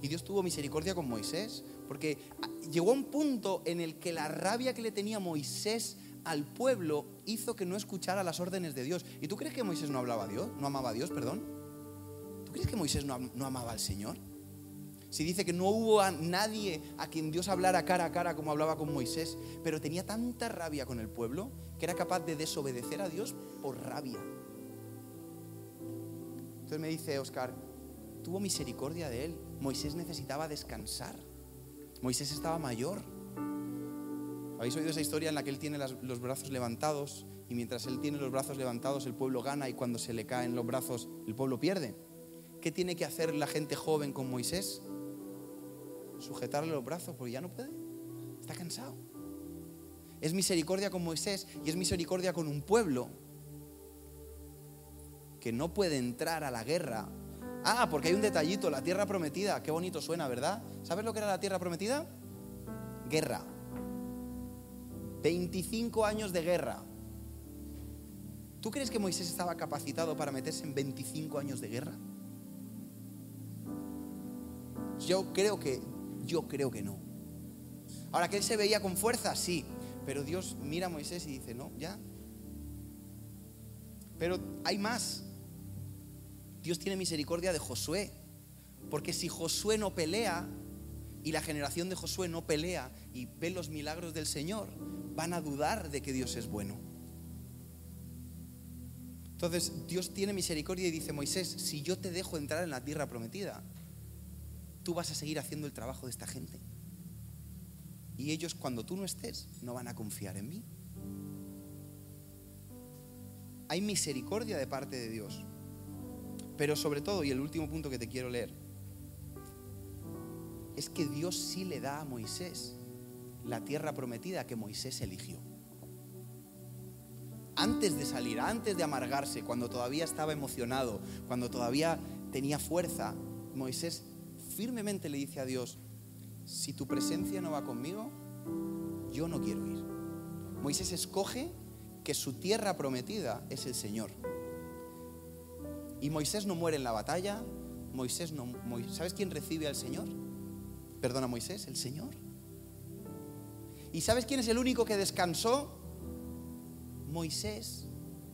Y Dios tuvo misericordia con Moisés, porque llegó un punto en el que la rabia que le tenía Moisés al pueblo hizo que no escuchara las órdenes de Dios. ¿Y tú crees que Moisés no hablaba a Dios? ¿No amaba a Dios, perdón? ¿Tú crees que Moisés no, no amaba al Señor? Si dice que no hubo a nadie a quien Dios hablara cara a cara como hablaba con Moisés, pero tenía tanta rabia con el pueblo que era capaz de desobedecer a Dios por rabia. Entonces me dice Oscar, tuvo misericordia de él. Moisés necesitaba descansar. Moisés estaba mayor. ¿Habéis oído esa historia en la que él tiene los brazos levantados y mientras él tiene los brazos levantados el pueblo gana y cuando se le caen los brazos el pueblo pierde? ¿Qué tiene que hacer la gente joven con Moisés? Sujetarle los brazos porque ya no puede. Está cansado. Es misericordia con Moisés y es misericordia con un pueblo que no puede entrar a la guerra. Ah, porque hay un detallito, la tierra prometida. Qué bonito suena, ¿verdad? ¿Sabes lo que era la tierra prometida? Guerra. 25 años de guerra. ¿Tú crees que Moisés estaba capacitado para meterse en 25 años de guerra? Yo creo que yo creo que no. Ahora, que él se veía con fuerza, sí. Pero Dios mira a Moisés y dice, no, ya. Pero hay más. Dios tiene misericordia de Josué. Porque si Josué no pelea y la generación de Josué no pelea y ve los milagros del Señor, van a dudar de que Dios es bueno. Entonces Dios tiene misericordia y dice, Moisés, si yo te dejo entrar en la tierra prometida, tú vas a seguir haciendo el trabajo de esta gente. Y ellos cuando tú no estés no van a confiar en mí. Hay misericordia de parte de Dios. Pero sobre todo, y el último punto que te quiero leer, es que Dios sí le da a Moisés la tierra prometida que Moisés eligió. Antes de salir, antes de amargarse, cuando todavía estaba emocionado, cuando todavía tenía fuerza, Moisés firmemente le dice a Dios, si tu presencia no va conmigo, yo no quiero ir. Moisés escoge que su tierra prometida es el Señor. Y Moisés no muere en la batalla. Moisés no. Mo- ¿Sabes quién recibe al Señor? Perdona, Moisés, el Señor. ¿Y sabes quién es el único que descansó? Moisés.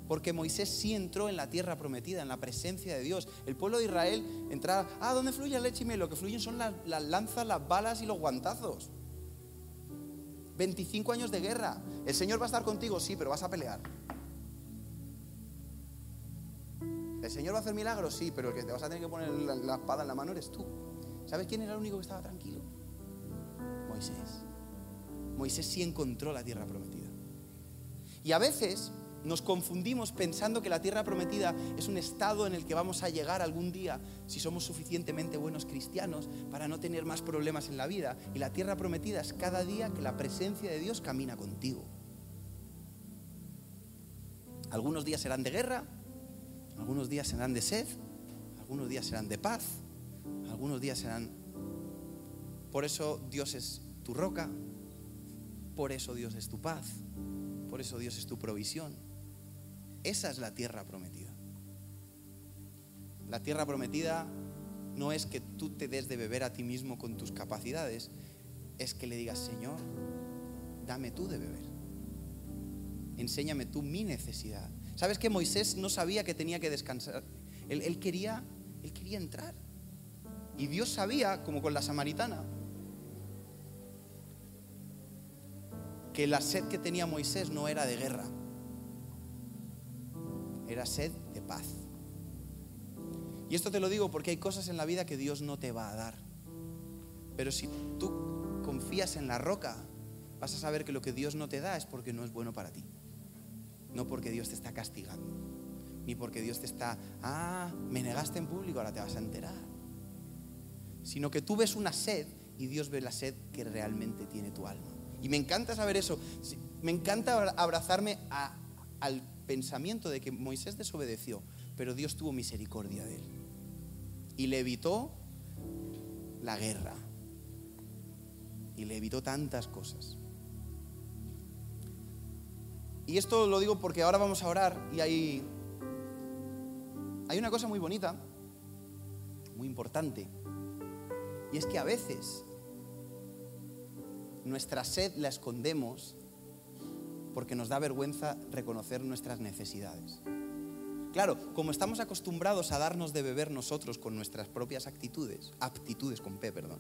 Porque Moisés sí entró en la tierra prometida, en la presencia de Dios. El pueblo de Israel entraba, ah, ¿dónde fluye la leche y? Lo que fluyen son las, las lanzas, las balas y los guantazos. 25 años de guerra. El Señor va a estar contigo, sí, pero vas a pelear. ¿El Señor va a hacer milagros? Sí, pero el que te vas a tener que poner la, la espada en la mano eres tú. ¿Sabes quién era el único que estaba tranquilo? Moisés. Moisés sí encontró la tierra prometida. Y a veces nos confundimos pensando que la tierra prometida es un estado en el que vamos a llegar algún día si somos suficientemente buenos cristianos para no tener más problemas en la vida. Y la tierra prometida es cada día que la presencia de Dios camina contigo. Algunos días serán de guerra, algunos días serán de sed, algunos días serán de paz, algunos días serán... Por eso Dios es tu roca, por eso Dios es tu paz, por eso Dios es tu provisión. Esa es la tierra prometida. La tierra prometida no es que tú te des de beber a ti mismo con tus capacidades, es que le digas, Señor, dame tú de beber. Enséñame tú mi necesidad. ¿Sabes que Moisés no sabía que tenía que descansar? Él, quería, él quería entrar. Y Dios sabía, como con la samaritana, que la sed que tenía Moisés no era de guerra, era sed de paz. Y esto te lo digo porque hay cosas en la vida que Dios no te va a dar. Pero si tú confías en la roca, vas a saber que lo que Dios no te da es porque no es bueno para ti. No porque Dios te está castigando. Ni porque Dios te está, ah, me negaste en público, ahora te vas a enterar. Sino que tú ves una sed y Dios ve la sed que realmente tiene tu alma. Y me encanta saber eso. Me encanta abra- abrazarme al pensamiento de que Moisés desobedeció, pero Dios tuvo misericordia de él. Y le evitó la guerra. Y le evitó tantas cosas. Y esto lo digo porque ahora vamos a orar y hay, hay una cosa muy bonita, muy importante. Y es que a veces nuestra sed la escondemos porque nos da vergüenza reconocer nuestras necesidades. Claro, como estamos acostumbrados a darnos de beber nosotros con nuestras propias actitudes, aptitudes con P, perdón,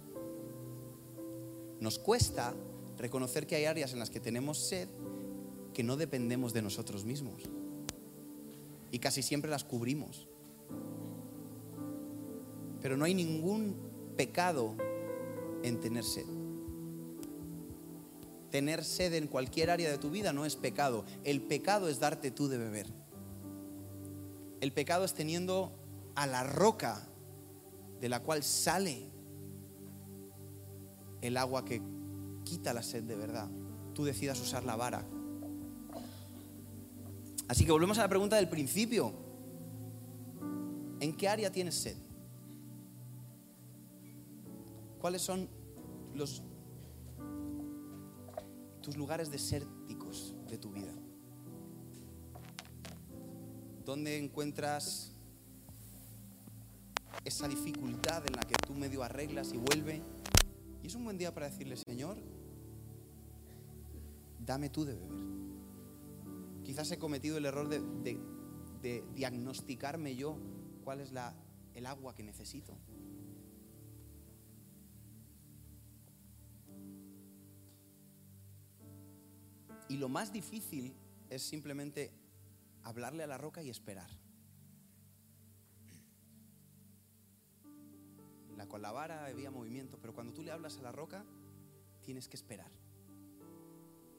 nos cuesta reconocer que hay áreas en las que tenemos sed que no dependemos de nosotros mismos. Y casi siempre las cubrimos. Pero no hay ningún pecado en tener sed. Tener sed en cualquier área de tu vida no es pecado. El pecado es darte tú de beber. El pecado es teniendo a la roca de la cual sale el agua que quita la sed de verdad. Tú decidas usar la vara. Así que volvemos a la pregunta del principio. ¿En qué área tienes sed? ¿Cuáles son los tus lugares desérticos de tu vida? ¿Dónde encuentras esa dificultad en la que tú medio arreglas y vuelve? Y es un buen día para decirle, Señor, dame tú de beber. Quizás he cometido el error de, diagnosticarme yo cuál es el agua que necesito. Y lo más difícil es simplemente hablarle a la roca y esperar. La, con la vara había movimiento, pero cuando tú le hablas a la roca, tienes que esperar.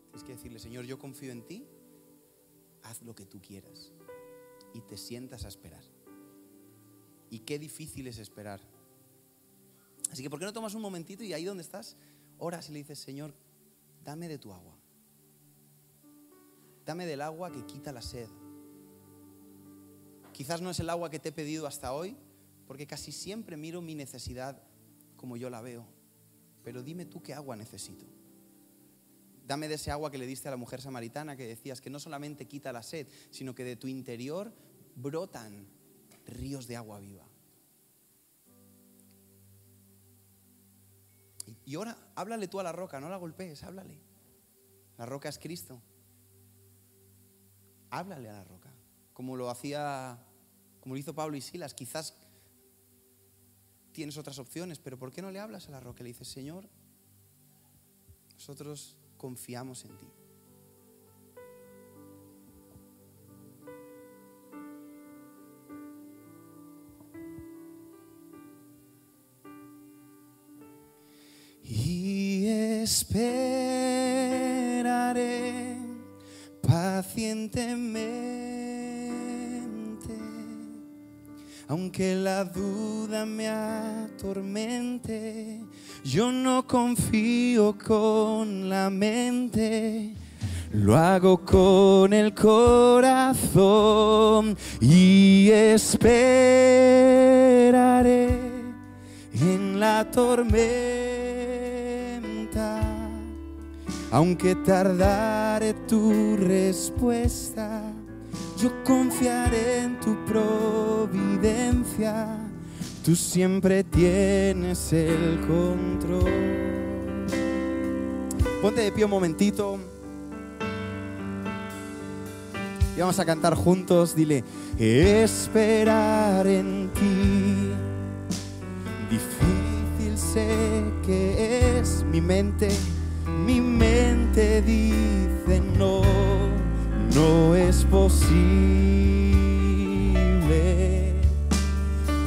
Tienes que decirle, Señor, yo confío en ti, haz lo que tú quieras. Y te sientas a esperar. Y qué difícil es esperar. Así que, ¿por qué no tomas un momentito y ahí donde estás, oras y le dices, Señor, dame de tu agua. Dame del agua que quita la sed. Quizás no es el agua que te he pedido hasta hoy, porque casi siempre miro mi necesidad como yo la veo. Pero dime tú qué agua necesito. Dame de ese agua que le diste a la mujer samaritana que decías que no solamente quita la sed, sino que de tu interior brotan ríos de agua viva. Y- ahora háblale tú a la roca, no la golpees, háblale. La roca es Cristo. Háblale a la roca, como lo hacía, como lo hizo Pablo y Silas. Quizás tienes otras opciones, pero ¿por qué no le hablas a la roca? Le dices, Señor, nosotros confiamos en ti. Y esperaré pacientemente, aunque la duda me atormente, yo no confío con la mente. Lo hago con el corazón y esperaré en la tormenta. Aunque tardare tu respuesta, yo confiaré en tu providencia. Tú siempre tienes el control. Ponte de pie un momentito. Y vamos a cantar juntos. Dile, esperar en ti. Difícil sé que es mi mente, mi mente dice no, no es posible,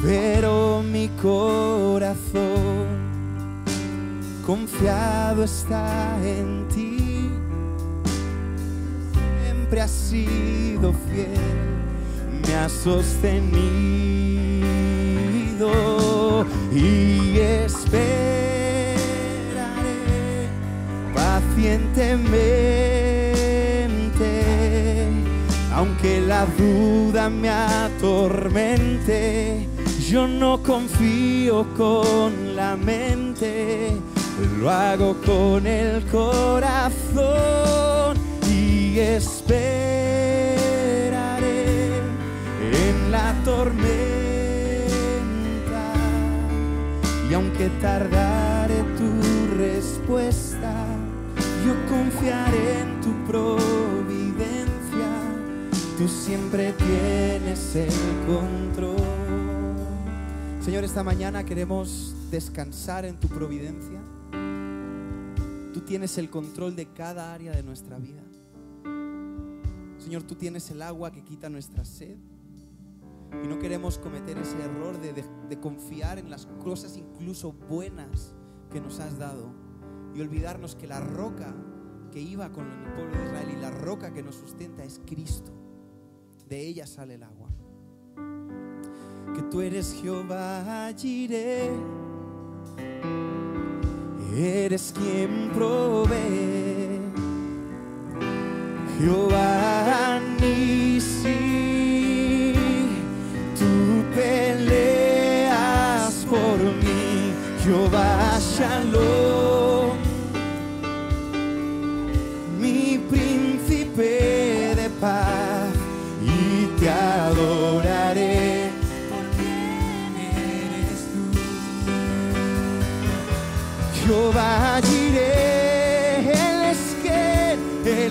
pero mi corazón confiado está en ti, siempre has sido fiel, me has sostenido y esperaré pacientemente, aunque la duda me atormente, yo no confío con la mente, lo hago con el corazón y esperaré en la tormenta. Y aunque tardare tu respuesta, yo confiaré en tu providencia. Tú siempre tienes el control. Señor, esta mañana queremos descansar en tu providencia. Tú tienes el control de cada área de nuestra vida. Señor, tú tienes el agua que quita nuestra sed. Y no queremos cometer ese error de, de- confiar en las cosas incluso buenas que nos has dado y olvidarnos que la roca que iba con el pueblo de Israel y la roca que nos sustenta es Cristo. De ella sale el agua. Que tú eres Jehová Jireh, eres quien provee. Jehová Nisi, tú peleas por mí, Jehová Shalom,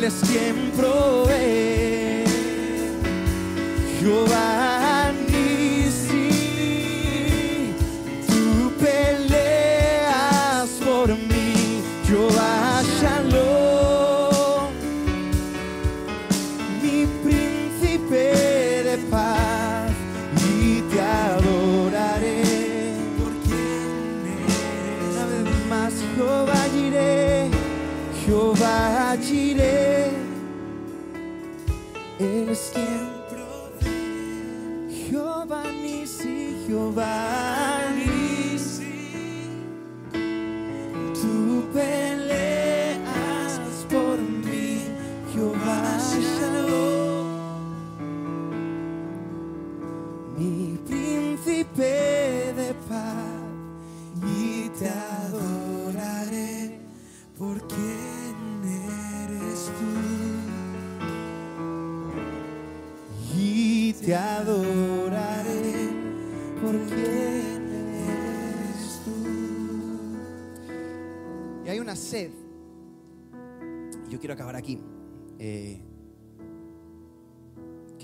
Jehová Jireh, Él es quien, es quien provee. Jehová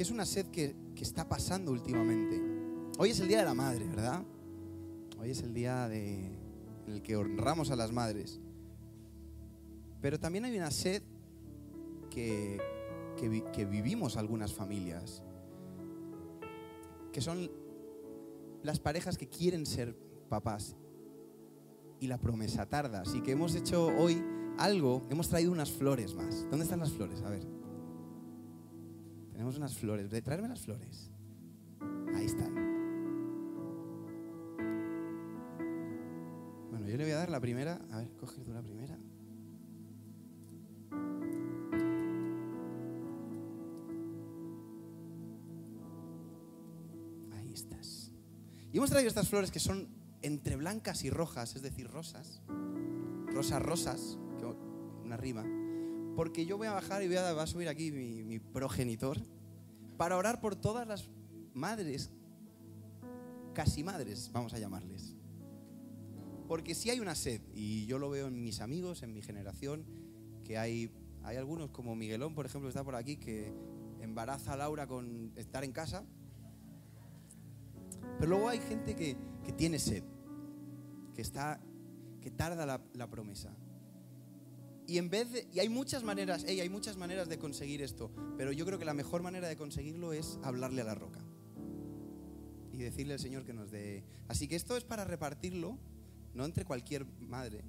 es una sed que, está pasando últimamente. Hoy es el Día de la Madre, ¿verdad? Hoy es el día en el que honramos a las madres. Pero también hay una sed que, que vivimos algunas familias, que son las parejas que quieren ser papás y la promesa tarda. Así que hemos hecho hoy algo, hemos traído unas flores más. ¿Dónde están las flores? A ver. Tenemos unas flores. Traerme las flores. Ahí están. Bueno, yo le voy a dar la primera. A ver, coge tú la primera. Ahí estás. Y hemos traído estas flores que son entre blancas y rojas, es decir, rosas. Rosas rosas, una rima. Porque yo voy a bajar y voy a, va a subir aquí mi, progenitor para orar por todas las madres, casi madres, vamos a llamarles. Porque si hay una sed, y yo lo veo en mis amigos, en mi generación, que hay, hay algunos como Miguelón, por ejemplo, que está por aquí, que embaraza a Laura con estar en casa. Pero luego hay gente que, que tiene sed, que, está, que tarda la promesa. Y en vez de, y hay muchas maneras, hey, hay muchas maneras de conseguir esto, pero yo creo que la mejor manera de conseguirlo es hablarle a la roca y decirle al Señor que nos dé. Así que esto es para repartirlo, no entre cualquier madre,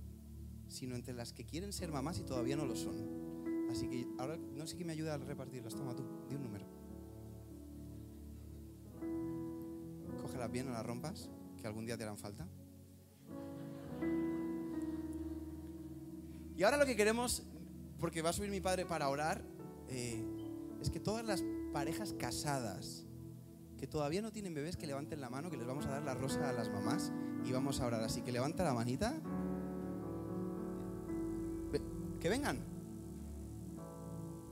sino entre las que quieren ser mamás y todavía no lo son. Así que ahora no sé quién me ayuda a repartirlas. Toma tú, di un número. Cógelas bien, no las rompas, que algún día te harán falta. Y ahora lo que queremos, porque va a subir mi padre para orar, eh, es que todas las parejas casadas que todavía no tienen bebés, que levanten la mano, que les vamos a dar la rosa a las mamás y vamos a orar. Así que levanta la manita. Que vengan.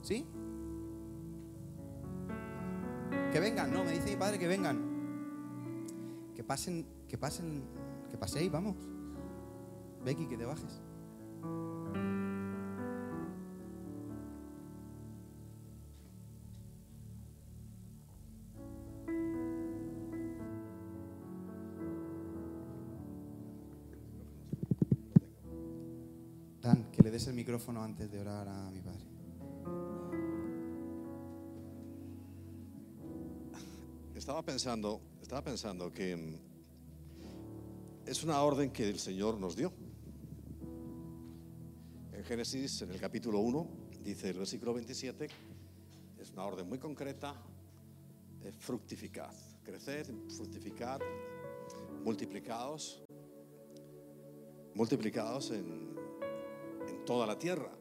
¿Sí? Que vengan, no, me dice mi padre que vengan. Que pasen, que pasen, que paséis, vamos. Becky, que te bajes. Des el micrófono antes de orar a mi padre. Estaba pensando, estaba pensando que mm, es una orden que el Señor nos dio. En Génesis, en el capítulo 1, dice el versículo 27, es una orden muy concreta, fructificad, creced, fructificad, multiplicados, multiplicados en toda la tierra.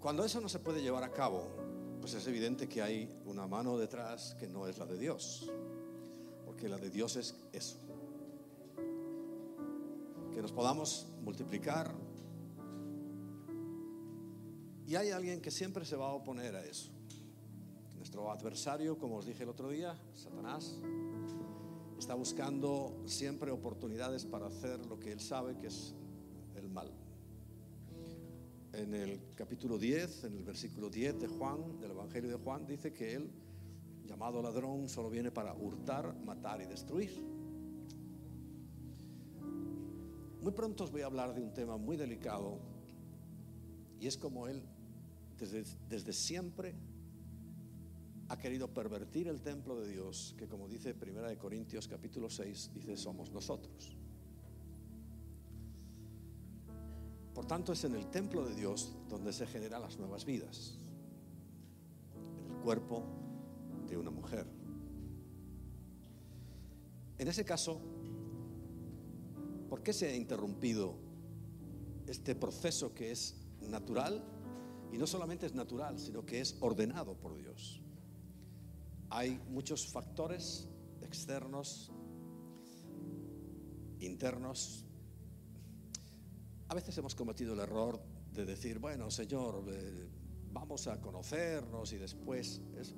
Cuando eso no se puede llevar a cabo, pues es evidente que hay una mano detrás que no es la de Dios, porque la de Dios es eso, que nos podamos multiplicar. Y hay alguien que siempre se va a oponer a eso. Nuestro adversario, como os dije el otro día, Satanás, está buscando siempre oportunidades para hacer lo que él sabe que es mal. en el capítulo 10, en el versículo 10 de Juan, del Evangelio de Juan, dice que él, llamado ladrón, solo viene para hurtar, matar y destruir. Muy pronto os voy a hablar de un tema muy delicado y es como él desde, desde siempre ha querido pervertir el templo de Dios, que como dice Primera de Corintios capítulo 6, dice somos nosotros. Por tanto, es en el templo de Dios donde se generan las nuevas vidas, en el cuerpo de una mujer. En ese caso, ¿por qué se ha interrumpido este proceso que es natural? Y no solamente es natural, sino que es ordenado por Dios. Hay muchos factores externos, internos, a veces hemos cometido el error de decir, bueno, Señor, eh, vamos a conocernos y después es-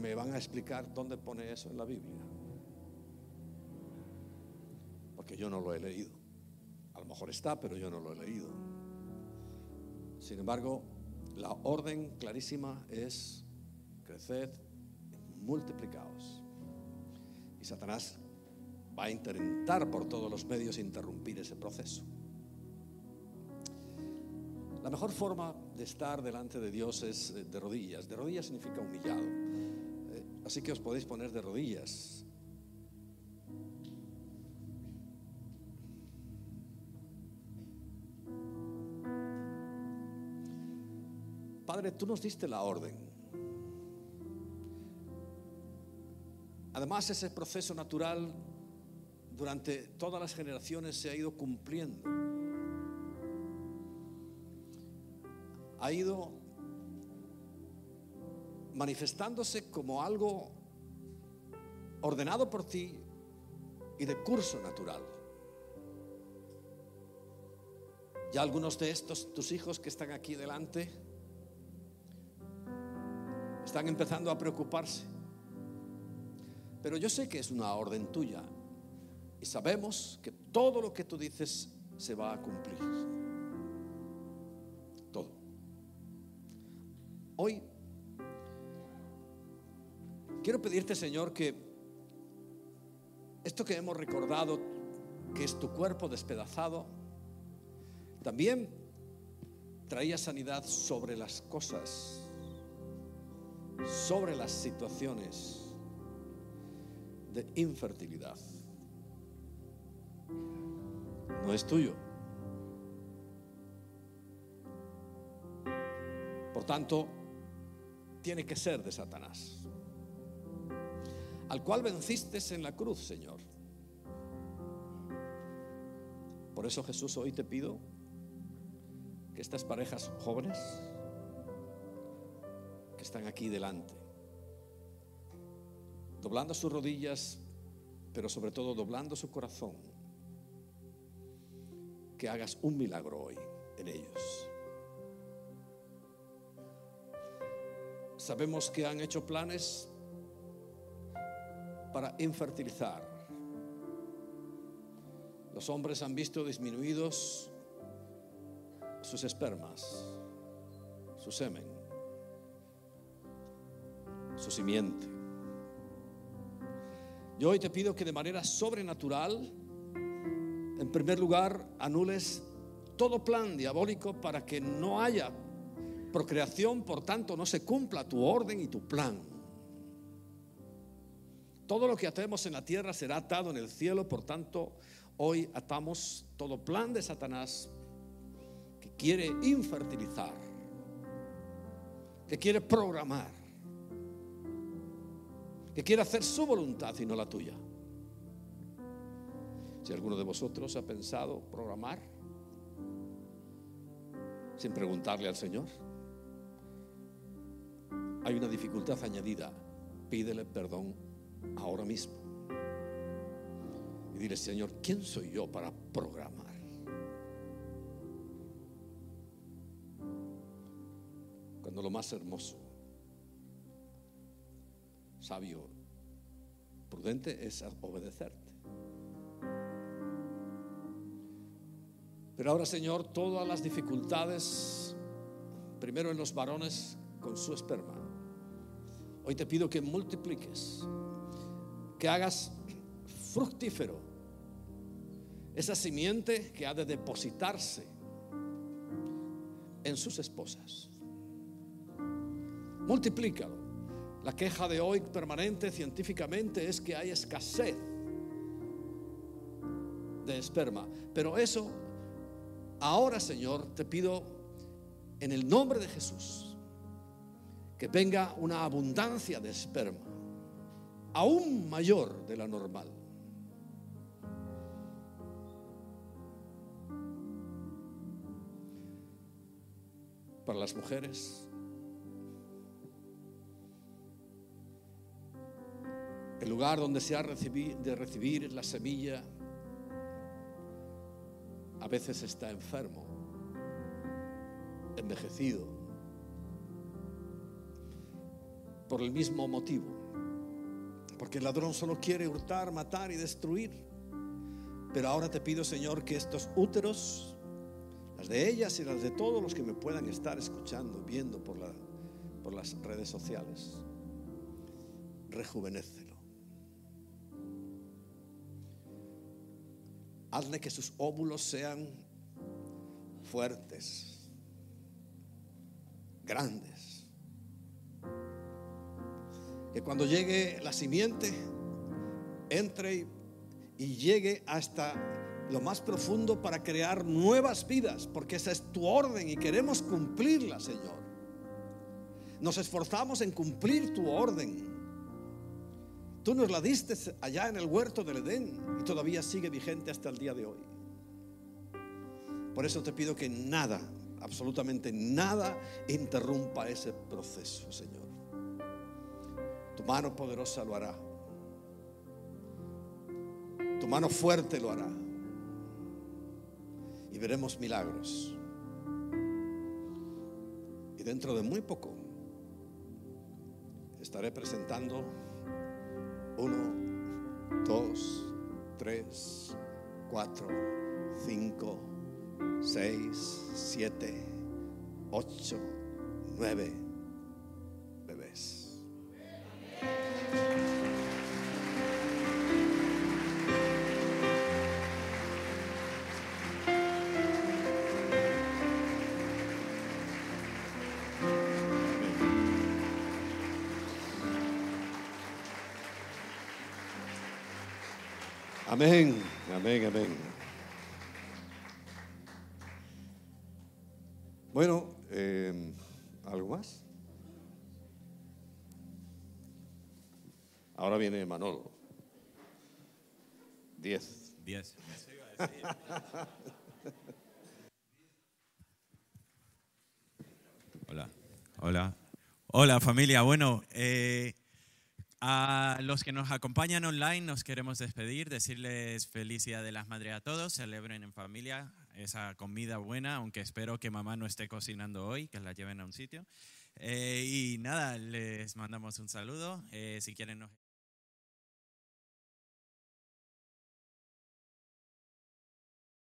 me van a explicar dónde pone eso en la Biblia. Porque yo no lo he leído. A lo mejor está, pero yo no lo he leído. Sin embargo, la orden clarísima es creced, multiplicaos. Y Satanás va a intentar por todos los medios interrumpir ese proceso. La mejor forma de estar delante de Dios es eh, de rodillas. De rodillas significa humillado. Eh, Así que os podéis poner de rodillas. Padre, tú nos diste la orden. Además, ese proceso natural durante todas las generaciones se ha ido cumpliendo. Ha ido manifestándose como algo ordenado por ti y de curso natural. Ya algunos de estos, tus hijos que están aquí delante, están empezando a preocuparse. Pero yo sé que es una orden tuya y sabemos que todo lo que tú dices se va a cumplir. Hoy quiero pedirte, Señor, que esto que hemos recordado, que es tu cuerpo despedazado, también traía sanidad sobre las cosas, sobre las situaciones de infertilidad. No es tuyo. Por tanto, tiene que ser de Satanás, al cual venciste en la cruz, Señor. Por eso Jesús hoy te pido que estas parejas jóvenes que están aquí delante, doblando sus rodillas, pero sobre todo doblando su corazón, que hagas un milagro hoy en ellos. Sabemos que han hecho planes para infertilizar. Los hombres han visto disminuidos sus espermas, su semen, su simiente. Yo hoy te pido que de manera sobrenatural, en primer lugar, anules todo plan diabólico para que no haya procreación, por tanto, no se cumpla tu orden y tu plan. Todo lo que atemos en la tierra será atado en el cielo, por tanto, hoy atamos todo plan de Satanás que quiere infertilizar, que quiere programar, que quiere hacer su voluntad y no la tuya. Si alguno de vosotros ha pensado programar sin preguntarle al Señor, hay una dificultad añadida. Pídele perdón ahora mismo. Y dile, Señor, ¿quién soy yo para programar? Cuando lo más hermoso, sabio, prudente es obedecerte. Pero ahora, Señor, todas las dificultades, primero en los varones con su esperma, hoy te pido que multipliques, que hagas fructífero esa simiente que ha de depositarse en sus esposas. Multiplícalo. La queja de hoy permanente científicamente es que hay escasez de esperma. Pero eso, ahora Señor, te pido en el nombre de Jesús, que venga una abundancia de esperma, aún mayor de la normal. Para las mujeres, el lugar donde se ha de recibir la semilla a veces está enfermo, envejecido, por el mismo motivo. Porque el ladrón solo quiere hurtar, matar y destruir. Pero ahora te pido, Señor, que estos úteros, las de ellas y las de todos los que me puedan estar escuchando, viendo por, por las redes sociales, rejuvenécelo. Hazle que sus óvulos sean fuertes, grandes. Que cuando llegue la simiente, entre y, llegue hasta lo más profundo para crear nuevas vidas, porque esa es tu orden y queremos cumplirla, Señor. Nos esforzamos en cumplir tu orden. Tú nos la diste allá en el huerto del Edén y todavía sigue vigente hasta el día de hoy. Por eso te pido que nada, absolutamente nada, interrumpa ese proceso, Señor. Tu mano poderosa lo hará. Tu mano fuerte lo hará. Y veremos milagros. Y dentro de muy poco estaré presentando uno, dos, tres, cuatro, cinco, seis, siete, ocho, nueve bebés. Amén, amén, amén. Bueno, eh, ¿algo más? Ahora viene Manolo. Diez. 10. Hola, hola. Hola familia, bueno, eh, a los que nos acompañan online nos queremos despedir, decirles feliz Día de las Madres a todos, celebren en familia esa comida buena, aunque espero que mamá no esté cocinando hoy, que la lleven a un sitio. Eh, y nada, les mandamos un saludo, eh, si quieren nos...